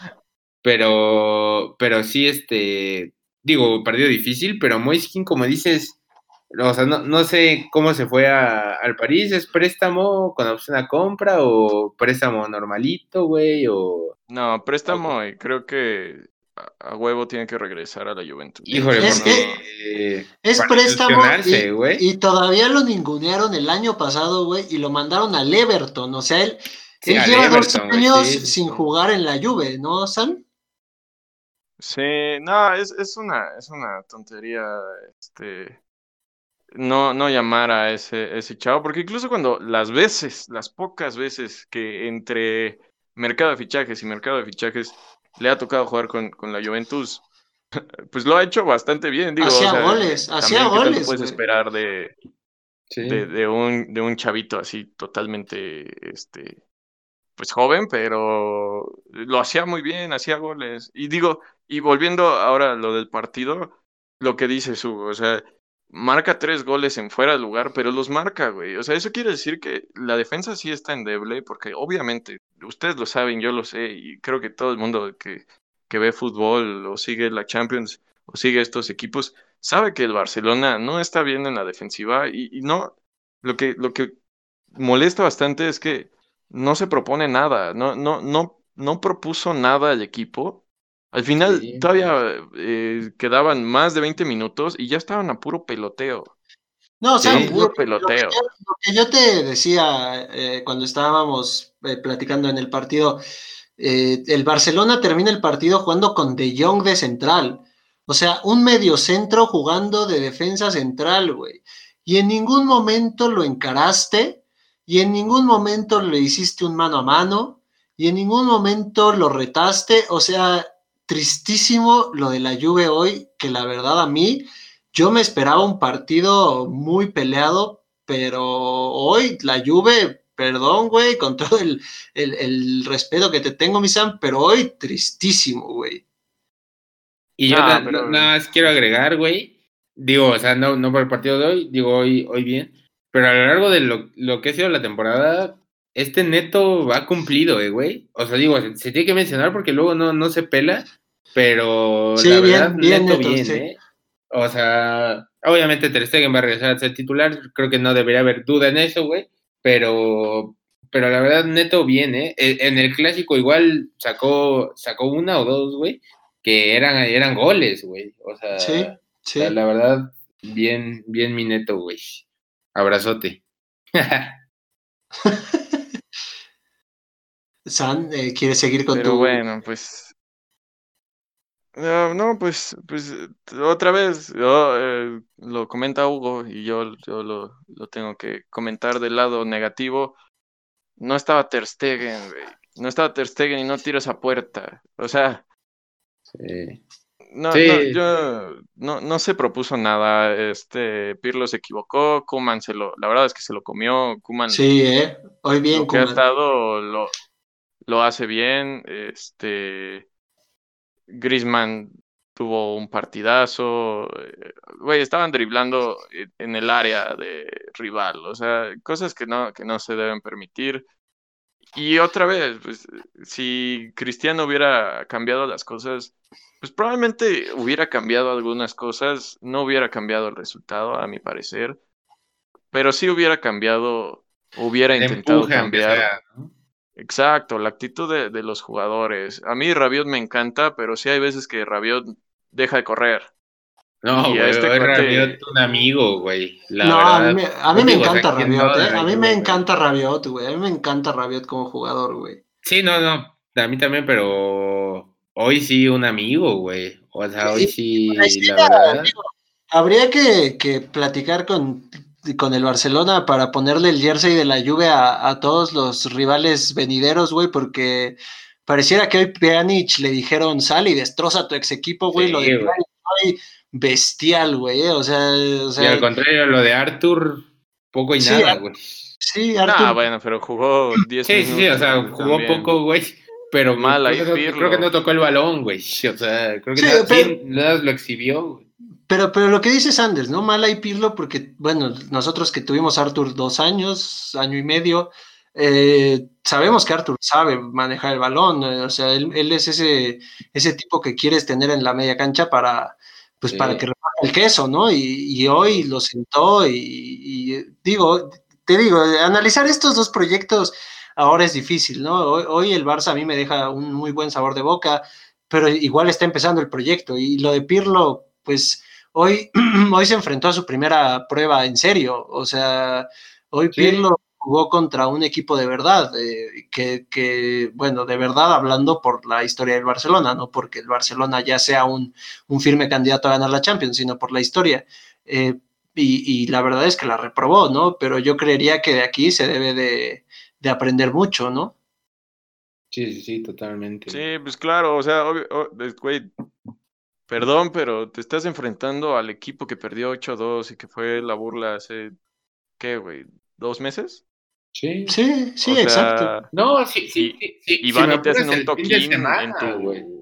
pero, pero sí, este, digo, partido difícil, pero Moiskin, como dices, o sea, no, sé cómo se fue a, al París, ¿es préstamo con opción a compra o préstamo normalito, güey? O... No, préstamo creo que a huevo tiene que regresar a la Juventud. Híjole, es, que es préstamo y, todavía lo ningunearon el año pasado, güey, y lo mandaron al Everton, o sea, él, lleva dos años sin jugar en la Juve, ¿no, Sam? Sí, no, es, es, una, es una tontería, este no, no llamar a ese, ese chavo, porque incluso cuando las veces, las pocas veces que entre mercado de fichajes y mercado de fichajes le ha tocado jugar con, con la Juventus, pues lo ha hecho bastante bien. Digo, hacía goles, hacía goles. puedes esperar de, de, de, un, de un chavito así totalmente, este, pues joven, pero lo hacía muy bien, hacía goles. Y digo, y volviendo ahora a lo del partido, lo que dice su, o sea, marca tres goles en fuera de lugar, pero los marca, güey. O sea, eso quiere decir que la defensa sí está endeble, porque obviamente, ustedes lo saben, yo lo sé, y creo que todo el mundo que, que ve fútbol o sigue la Champions o sigue estos equipos, sabe que el Barcelona no está bien en la defensiva y, y no, lo que, lo que molesta bastante es que no se propone nada, no, no, no, no propuso nada al equipo Al final todavía eh, quedaban más de 20 minutos y ya estaban a puro peloteo. No, o sea, puro peloteo. Lo que, yo, te decía eh, cuando estábamos eh, platicando en el partido, el Barcelona termina el partido jugando con De Jong de central. O sea, un medio centro jugando de defensa central, güey. Y en ningún momento lo encaraste, y en ningún momento le hiciste un mano a mano, y en ningún momento lo retaste. O sea, tristísimo lo de la Juve hoy, que la verdad a mí, yo me esperaba un partido muy peleado, pero hoy la Juve, perdón, güey, con todo el, respeto que te tengo, mi Sam, pero hoy tristísimo, güey. Y yo nada, más quiero agregar, güey, digo, o sea, no, no por el partido de hoy, digo hoy, hoy bien, pero a lo largo de lo, lo que ha sido la temporada, este neto ha cumplido, eh, güey. O sea, digo, se, tiene que mencionar porque luego no, no se pela, pero la verdad, neto, bien, ¿eh? O sea, obviamente Ter Stegen va a regresar a ser titular, creo que no debería haber duda en eso, güey, pero, pero la verdad, neto bien, ¿eh? E, en el clásico igual sacó, sacó una o dos, güey, que eran, eran goles, güey. O sea, sí, sí. la verdad, bien, bien mi neto, güey. Abrazote. San, eh, ¿quieres seguir con Pero bueno, pues. No, pues, pues otra vez, yo, eh, lo comenta Hugo y yo, yo lo, lo, tengo que comentar del lado negativo. No estaba Ter Stegen, No estaba Ter Stegen y no tiro esa puerta. O sea. Sí. No, no, yo no, no se propuso nada. Este Pirlo se equivocó, Kuman se lo, la verdad es que se lo comió. Kuman sí, eh. Hoy bien. Lo que ha estado lo, lo hace bien. Este Grisman tuvo un partidazo. Eh, güey, estaban driblando en el área de rival. O sea, cosas que no, que no se deben permitir. Y otra vez, pues, si Cristiano hubiera cambiado las cosas, pues probablemente hubiera cambiado algunas cosas, no hubiera cambiado el resultado, a mi parecer, pero sí hubiera cambiado, hubiera intentado cambiar. Exacto, la actitud de, los jugadores. A mí Rabiot me encanta, pero sí hay veces que Rabiot deja de correr. No, güey, este Rabiot un amigo, güey. no, a mí, me, encanta Rabiot, ¿eh? A mí me encanta Rabiot, güey. A mí me encanta Rabiot como jugador, güey. Sí, no, no. A mí también, pero hoy sí un amigo, güey. O sea, hoy sí, la verdad. Habría que, que platicar con con el Barcelona para ponerle el jersey de la lluvia a, todos los rivales venideros, güey, porque pareciera que hoy Pjanic le dijeron, sal y destroza tu ex equipo, güey, lo de hoy bestial, güey, eh, o, sea, o sea, Y al contrario, lo de Arthur, poco y nada, güey. Sí, Arthur. Ah, bueno, pero jugó 10 sí, minutos. Sí, sí, o sea, jugó poco, güey. Pero mal ahí creo, que no tocó el balón, güey. O sea, creo que nada, lo exhibió, güey. Pero, pero lo que dice Sanders, ¿no? Mala y Pirlo, porque, bueno, nosotros que tuvimos a Arthur dos años, año y medio, eh, sabemos que Arthur sabe manejar el balón, eh, o sea, él, es ese, ese tipo que quieres tener en la media cancha para, pues, para que reparte el queso, ¿no? Y, hoy lo sentó y, digo, te digo, analizar estos dos proyectos ahora es difícil, ¿no? Hoy, hoy el Barça a mí me deja un muy buen sabor de boca, pero igual está empezando el proyecto y lo de Pirlo, pues hoy, hoy se enfrentó a su primera prueba en serio. O sea, hoy Pirlo jugó contra un equipo de verdad, eh, que, bueno, de verdad hablando por la historia del Barcelona, no porque el Barcelona ya sea un, firme candidato a ganar la Champions, sino por la historia. Eh, y, la verdad es que la reprobó, ¿no? Pero yo creería que de aquí se debe de, de aprender mucho, ¿no? Sí, sí, sí, totalmente. Sí, pues claro, o sea, obvio, güey, Perdón, pero te estás enfrentando al equipo que perdió 8-2 y que fue la burla hace, ¿qué, güey? ¿Dos meses? Sí, sí, sí, exacto. No, sí, sí, sí. y van y te hacen un toquín en tu...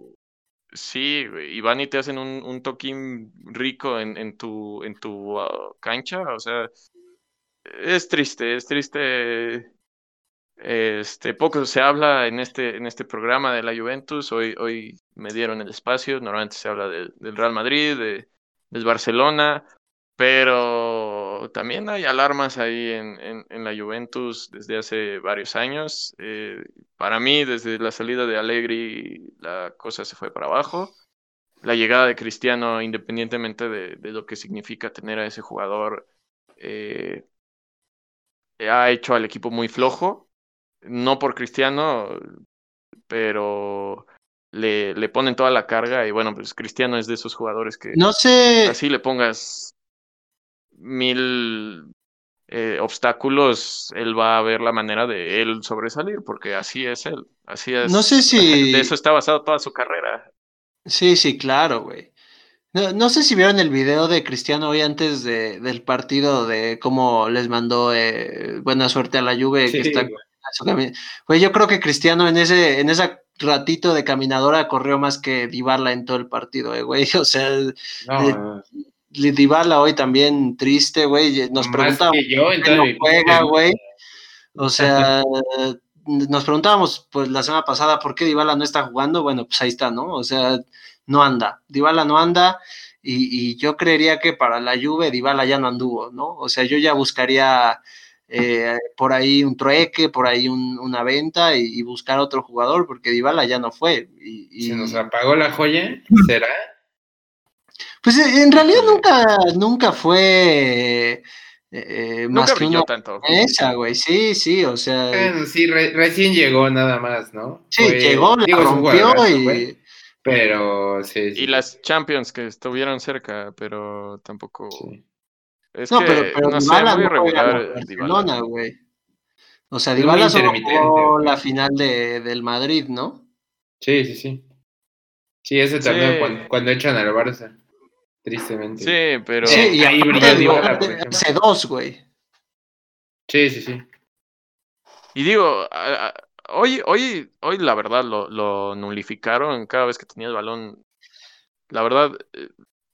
Sí, güey, y van y te hacen un, un toquín rico en, en tu, en tu uh, cancha, o sea, es triste, es triste este, poco se habla en este, en este programa de la Juventus. Hoy, hoy me dieron el espacio. Normalmente se habla del Real Madrid, de, del Barcelona. Pero también hay alarmas ahí en, la Juventus desde hace varios años. Eh, para mí, desde la salida de Allegri, la cosa se fue para abajo. La llegada de Cristiano, independientemente de, lo que significa tener a ese jugador, eh, ha hecho al equipo muy flojo. No por Cristiano, pero le, le ponen toda la carga y bueno, pues Cristiano es de esos jugadores que no sé. así le pongas mil eh, obstáculos, él va a ver la manera de él sobresalir, porque así es él, así es. No sé si... De eso está basado toda su carrera. Sí, sí, claro, güey. No, sé si vieron el video de Cristiano hoy antes de, del partido de cómo les mandó eh, buena suerte a la Juve que está güey. Yo creo que Cristiano en ese en ese ratito de caminadora corrió más que Dybala en todo el partido, eh, güey. O sea, no, Dybala hoy también triste, güey. Nos preguntaba no juega, güey. O sea, nos preguntábamos pues la semana pasada por qué Dybala no está jugando. Bueno, pues ahí está, ¿no? O sea, no anda. Dybala no anda y, yo creería que para la Juve Dybala ya no anduvo, ¿no? O sea, yo ya buscaría eh, por ahí un trueque, por ahí una venta y, buscar otro jugador porque Dybala ya no fue. Y, ¿Se nos apagó la joya? ¿Será? Pues eh, en realidad nunca, nunca fue eh, más que una tanto. esa, güey, sí, sí, o sea. Bueno, sí, recién llegó nada más, ¿no? Sí, llegó, la rompió y. pero sí, Y las Champions que estuvieron cerca, pero tampoco. Es no, que, pero, pero no sé, muy irregular Barcelona, güey. O sea, Dybala solo jugó la final de, del Madrid, ¿no? Sí, sí, sí. Sí, ese también cuando, cuando echan al Barça. Tristemente. Sí, pero. Sí, y ahí brilla Hace dos, güey. Sí, sí, sí. Y digo, hoy, hoy, hoy la verdad lo, lo nulificaron cada vez que tenía el balón. La verdad, eh,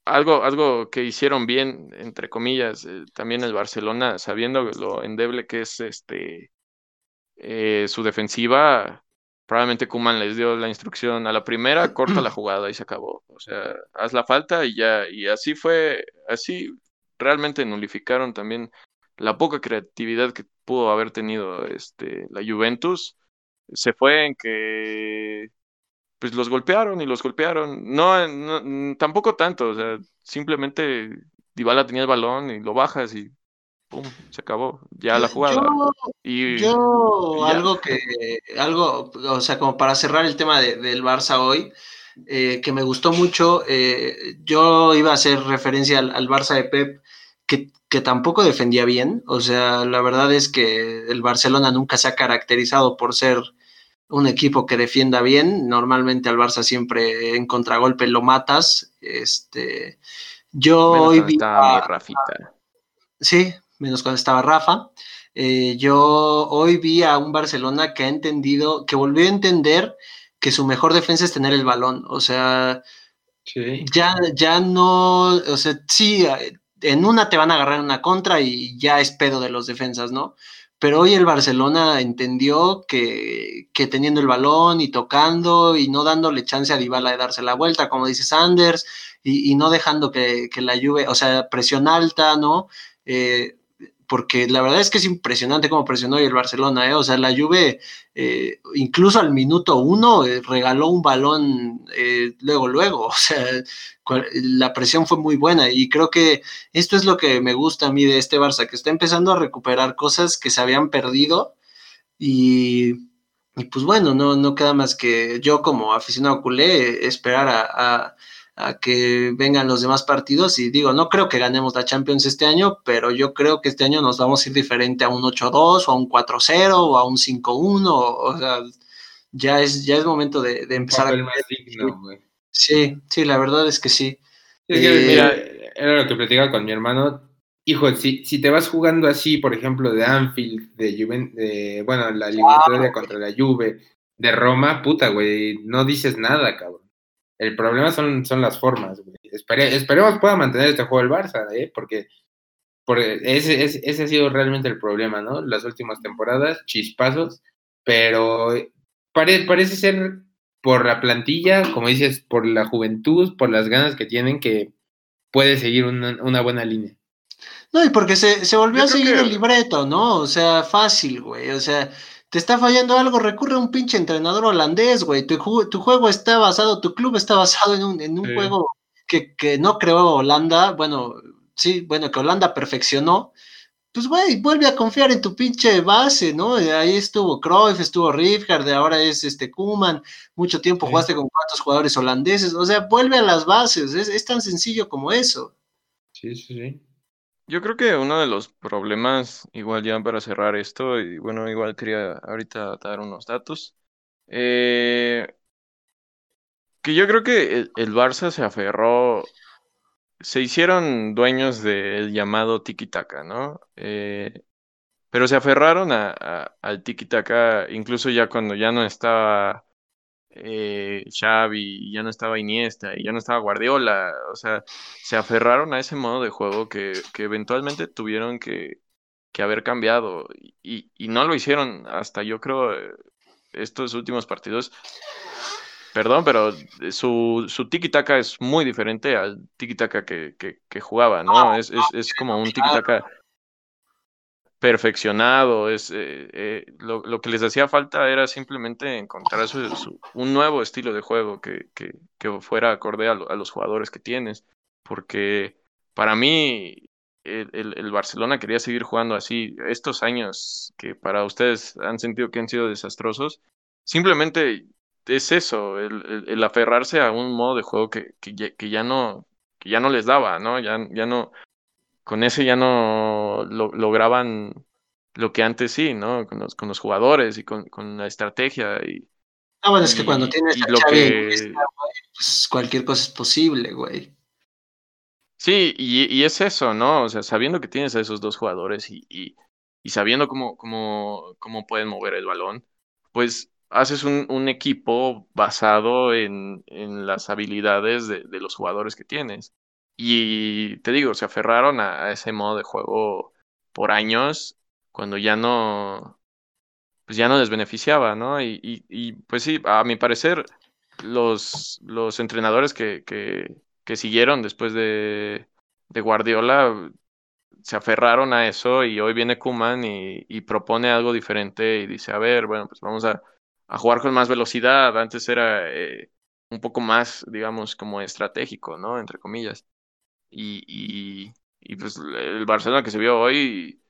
algo, algo que hicieron bien, entre comillas, eh, también el Barcelona, sabiendo lo endeble que es este eh, su defensiva, probablemente Kuman les dio la instrucción a la primera, corta la jugada y se acabó. O sea, haz la falta y ya. Y así fue, así realmente nulificaron también la poca creatividad que pudo haber tenido este, la Juventus. Se fue en que pues los golpearon y los golpearon. No, no tampoco tanto, o sea, simplemente Dybala tenía el balón y lo bajas y pum, se acabó, ya la jugada. Yo, y, yo algo que, algo, o sea, como para cerrar el tema del Barça hoy, eh, que me gustó mucho, eh, yo iba a hacer referencia al, Barça de Pep, que, que, tampoco defendía bien, o sea, la verdad es que el Barcelona nunca se ha caracterizado por ser un equipo que defienda bien, normalmente al Barça siempre en contragolpe lo matas, este... Yo hoy vi Rafita. Sí, menos cuando estaba Rafa. Eh, yo hoy vi a un Barcelona que ha entendido, que volvió a entender que su mejor defensa es tener el balón. O sea, ya, ya no, o sea, sí, en una te van a agarrar una contra y ya es pedo de los defensas, ¿no? Pero hoy el Barcelona entendió que, que teniendo el balón y tocando y no dándole chance a Dybala de darse la vuelta, como dice Sanders, y, no dejando que, que, la lluvia, o sea, presión alta, ¿no? Eh, porque la verdad es que es impresionante cómo presionó hoy el Barcelona, ¿eh? o sea, la Juve eh, incluso al minuto uno eh, regaló un balón luego, luego, o sea, la presión fue muy buena y creo que esto es lo que me gusta a mí de este Barça, que está empezando a recuperar cosas que se habían perdido y, pues bueno, no, no queda más que yo como aficionado culé esperar a que vengan los demás partidos y digo, no creo que ganemos la Champions este año, pero yo creo que este año nos vamos a ir diferente a un 8-2 o a un 4-0 o a un 5-1, o, sea, ya es, ya es momento de, empezar a... sí, sí, la verdad es que sí. Eh, mira, era lo que platicaba con mi hermano. Hijo, si, si te vas jugando así, por ejemplo, de Anfield, de, Juve, de bueno, la eliminatoria contra la Juve, de Roma, puta, güey, no dices nada, cabrón. El problema son, son las formas, esperemos pueda mantener este juego el Barça, ¿eh? porque, ese, ese, ha sido realmente el problema, ¿no? Las últimas temporadas, chispazos, pero parece ser por la plantilla, como dices, por la juventud, por las ganas que tienen, que puede seguir una, una buena línea. No, y porque se, se volvió a seguir el libreto, ¿no? O sea, fácil, güey. O sea, te está fallando algo, recurre a un pinche entrenador holandés, güey. Tu, tu juego está basado, tu club está basado en un, en un juego que, que, no creó Holanda. Bueno, sí, bueno, que Holanda perfeccionó. Pues, güey, vuelve a confiar en tu pinche base, ¿no? Ahí estuvo Cruyff, estuvo Rifgard, ahora es este Kuman. Mucho tiempo jugaste con cuatro jugadores holandeses. O sea, vuelve a las bases. Es, es tan sencillo como eso. Sí, sí, sí. Yo creo que uno de los problemas, igual ya para cerrar esto, y bueno, igual quería ahorita dar unos datos, eh, que yo creo que el, Barça se aferró, se hicieron dueños del llamado tiki-taka, ¿no? Eh, pero se aferraron a, al tiki-taka incluso ya cuando ya no estaba eh, Xavi, ya no estaba Iniesta, y ya no estaba Guardiola, o sea, se aferraron a ese modo de juego que, que eventualmente tuvieron que, que haber cambiado, y, y, no lo hicieron hasta yo creo estos últimos partidos. Perdón, pero su, su tiki-taka es muy diferente al tiki-taka que, que, que, jugaba, ¿no? Es, es, es como un tiki-taka perfeccionado, es, eh, eh, lo, lo, que les hacía falta era simplemente encontrar su, un nuevo estilo de juego que, que, que fuera acorde a, los jugadores que tienes, porque para mí el, el, Barcelona quería seguir jugando así. Estos años que para ustedes han sentido que han sido desastrosos, simplemente es eso, el, el aferrarse a un modo de juego que, que, ya no que ya no les daba, ¿no? Ya, ya no, con ese ya no lograban lo que antes sí, ¿no? Con los, con los jugadores y con, con la estrategia. Y, ah, bueno, es que cuando tienes a lo que... pues cualquier cosa es posible, güey. Sí, y, y, es eso, ¿no? O sea, sabiendo que tienes a esos dos jugadores y, y, y sabiendo cómo, cómo, cómo pueden mover el balón, pues haces un, un equipo basado en, en las habilidades de, de, los jugadores que tienes. Y te digo, se aferraron a, ese modo de juego por años, cuando ya no, pues ya no les beneficiaba, ¿no? Y, y, pues sí, a mi parecer, los, los entrenadores que, que, que siguieron después de, de Guardiola se aferraron a eso y hoy viene Kuman y, y, propone algo diferente y dice, a ver, bueno, pues vamos a, a jugar con más velocidad. Antes era eh, un poco más, digamos, como estratégico, ¿no? Entre comillas. Y, y, y, pues el Barcelona que se vio hoy,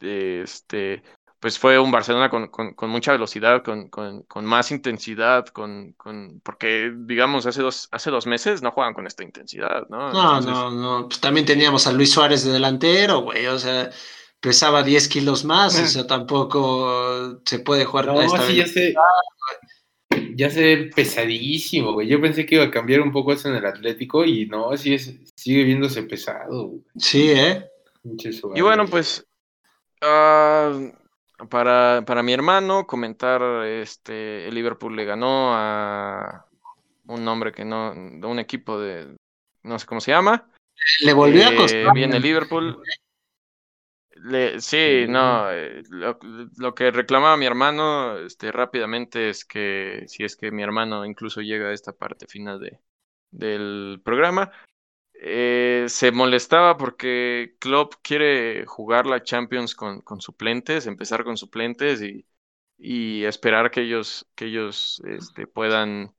este, pues fue un Barcelona con, con, con mucha velocidad, con, con, más intensidad, con, con, porque digamos hace dos, hace dos meses no juegan con esta intensidad, ¿no? No, no, no, pues también teníamos a Luis Suárez de delantero, güey, o sea, pesaba 10 kilos más, o sea, tampoco se puede jugar no, esta sí, ya sé, ya se ve pesadísimo, güey. Yo pensé que iba a cambiar un poco eso en el Atlético y no, así es, sigue viéndose pesado. Sí, ¿eh? Y bueno, pues uh, para, para mi hermano comentar, este, el Liverpool le ganó a un nombre que no, un equipo de, no sé cómo se llama. Le volvió a eh, costar. Viene Liverpool. Le, sí, no, eh, lo, que reclamaba mi hermano este, rápidamente es que si es que mi hermano incluso llega a esta parte final de, del programa, eh, se molestaba porque Klopp quiere jugar la Champions con, con suplentes, empezar con suplentes y, y esperar que ellos, que ellos este, puedan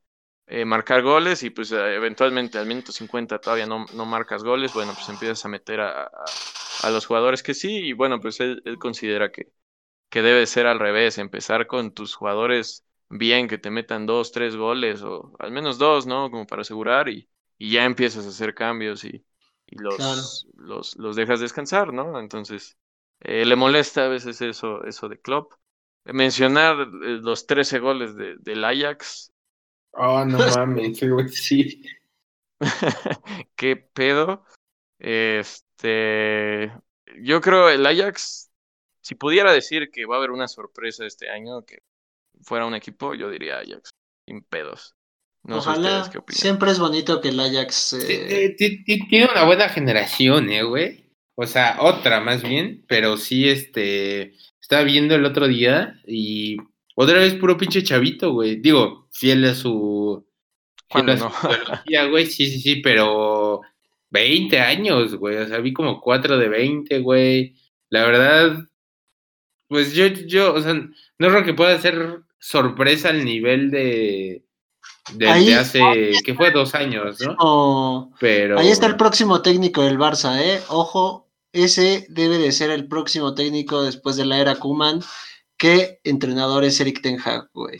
eh, marcar goles y pues eventualmente al minuto 50 todavía no, no marcas goles, bueno, pues empiezas a meter a a los jugadores que sí, y bueno, pues él, considera que, que debe ser al revés, empezar con tus jugadores bien, que te metan dos, tres goles, o al menos dos, ¿no? Como para asegurar, y, y ya empiezas a hacer cambios y, y los, los, los, dejas descansar, ¿no? Entonces, eh, le molesta a veces eso, eso de Klopp. Mencionar eh, los 13 goles de, del Ajax. Oh, no mames, sí. ¿Qué pedo? Este, yo creo el Ajax, si pudiera decir que va a haber una sorpresa este año, que fuera un equipo, yo diría Ajax, sin pedos. No Ojalá, qué siempre es bonito que el Ajax... Eh, tiene una buena generación, eh, güey. O sea, otra más bien, pero sí, este, estaba viendo el otro día y otra vez puro pinche chavito, güey. Digo, fiel a su... Fiel a su güey, sí, sí, sí, pero 20 años, güey. O sea, vi como 4 de 20, güey. La verdad, pues yo, yo, o sea, no creo que pueda ser sorpresa al nivel de, de, hace, que fue dos años, ¿no? Pero... Ahí está el próximo técnico del Barça, ¿eh? Ojo, ese debe de ser el próximo técnico después de la era Kuman. ¿Qué entrenador es Eric Ten Hag, güey?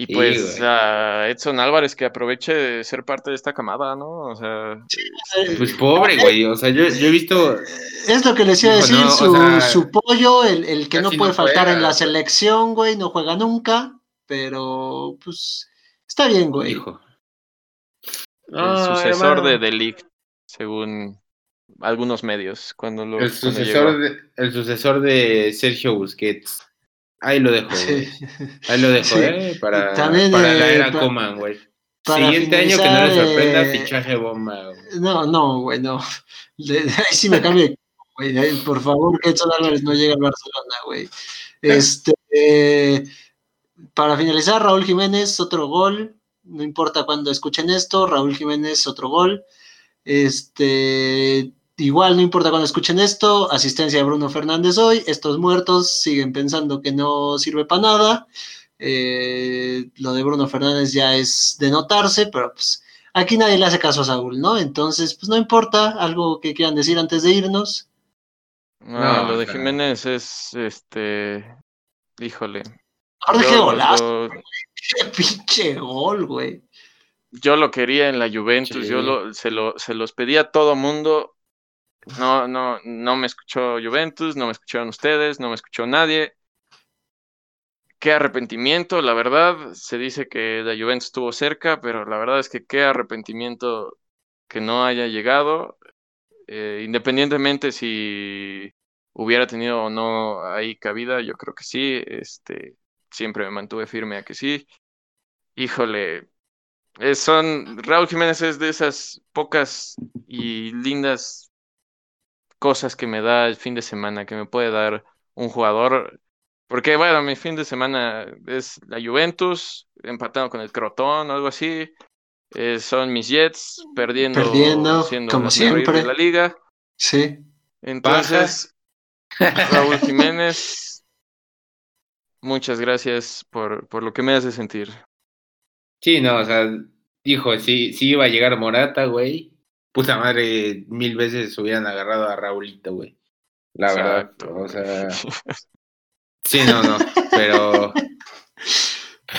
Y pues a Edson Álvarez que aproveche de ser parte de esta camada, ¿no? O sea, pues pobre, güey. O sea, yo, he visto. Es lo que les iba a decir, su, pollo, el, que no puede faltar en la selección, güey, no juega nunca pero pues está bien, güey. Hijo. el sucesor de Delict, según algunos medios. Cuando lo, el, sucesor de, el sucesor de Sergio Busquets. Ahí lo dejo, güey. Ahí lo dejo, ¿eh? Para, para la era Coman, güey. Siguiente año que no le sorprenda fichaje bomba. Güey. No, no, güey, no. ahí sí me cambio güey. Por favor, que Edson Álvarez no llegue a Barcelona, güey. Este. Para finalizar, Raúl Jiménez, otro gol. No importa cuándo escuchen esto, Raúl Jiménez, otro gol. Este, igual no importa cuándo escuchen esto, asistencia de Bruno Fernández hoy. Estos muertos siguen pensando que no sirve para nada. Eh, lo de Bruno Fernández ya es de notarse, pero pues aquí nadie le hace caso a Saúl, ¿no? Entonces, pues no importa, algo que quieran decir antes de irnos. No, lo de Jiménez es, este, híjole, Ahora qué golazo. Qué pinche gol, güey. Yo lo quería en la Juventus, yo lo, se, lo, se los pedía a todo mundo. No, no, no me escuchó Juventus, no me escucharon ustedes, no me escuchó nadie. Qué arrepentimiento, la verdad. Se dice que la Juventus estuvo cerca, pero la verdad es que qué arrepentimiento que no haya llegado. Eh, independientemente si hubiera tenido o no ahí cabida, yo creo que sí. Este, siempre me mantuve firme a que sí. Híjole, son, Raúl Jiménez es de esas pocas y lindas cosas que me da el fin de semana, que me puede dar un jugador. Porque, bueno, mi fin de semana es la Juventus, empatando con el Crotón o algo así. Eh, son mis Jets perdiendo, perdiendo como siempre de la liga. Sí. Entonces, Raúl Jiménez Muchas gracias por, por lo que me hace sentir. Sí, no, o sea, dijo, si, si iba a llegar Morata, güey, puta madre, mil veces hubieran agarrado a Raulito, güey. La verdad, o sea... Sí, no, no, pero...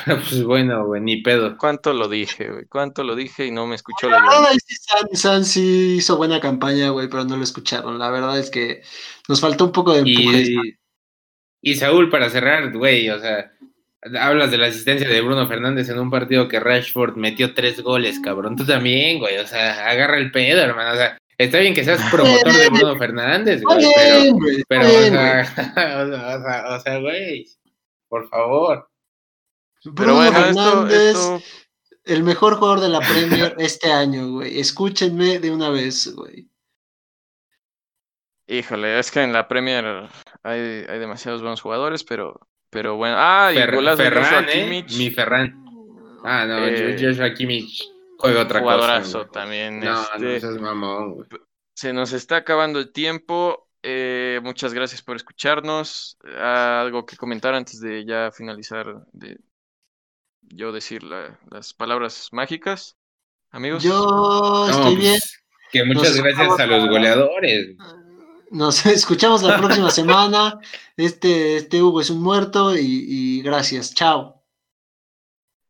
pues bueno, güey, ni pedo. ¿Cuánto lo dije, güey? ¿Cuánto lo dije y no me escuchó la verdad? Sí, San, San, sí hizo buena campaña, güey, pero no lo escucharon. La verdad es que nos faltó un poco de empuje. Y Saúl, para cerrar, güey, o sea, hablas de la asistencia de Bruno Fernández en un partido que Rashford metió tres goles, cabrón. Tú también, güey, o sea, agarra el pedo, hermano. O sea, está bien que seas promotor de Bruno Fernández, güey, pero, pero o, sea, güey, por favor. Bruno bueno, Fernández, el mejor jugador de la Premier este año, güey. Escúchenme de una vez, güey. Híjole, es que en la Premier hay, hay demasiados buenos jugadores, pero, pero bueno. Ah, y Ferran, ¿eh? Mi Ferran. Ah, no, eh, Joshua Kimmich juega otra jugadorazo también. No, este, no mamón, güey. Se nos está acabando el tiempo. Eh, muchas gracias por escucharnos. algo que comentar antes de ya finalizar, de yo decir las palabras mágicas, amigos. Yo estoy bien. Pues, que muchas gracias a los goleadores. Nos escuchamos la próxima semana. Este, este Hugo es un muerto y, gracias. Chao.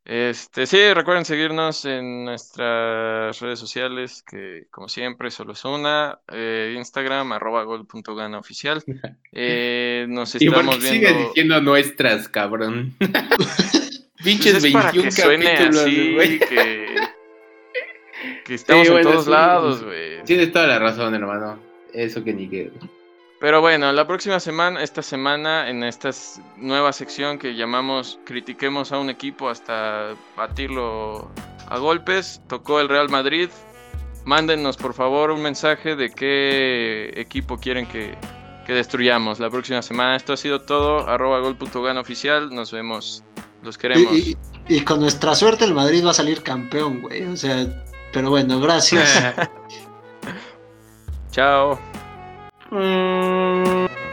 Este, sí, recuerden seguirnos en nuestras redes sociales, que como siempre solo es una, eh, Instagram, arroba gol.gana oficial. Eh, nos estamos viendo. Sigue diciendo nuestras, cabrón. Pinches 21 pues que capítulos, así, que, que estamos en todos lados, güey. Tienes toda la razón, hermano. Eso que ni qué. Pero bueno, la próxima semana, esta semana, en esta nueva sección que llamamos Critiquemos a un equipo hasta batirlo a golpes, tocó el Real Madrid. Mándenos por favor un mensaje de qué equipo quieren que, destruyamos la próxima semana. Esto ha sido todo. Arroba gol.gan oficial. Nos vemos. Los queremos. Y, y, con nuestra suerte el Madrid va a salir campeón, güey. O sea, Pero bueno, gracias. Chao. Mm.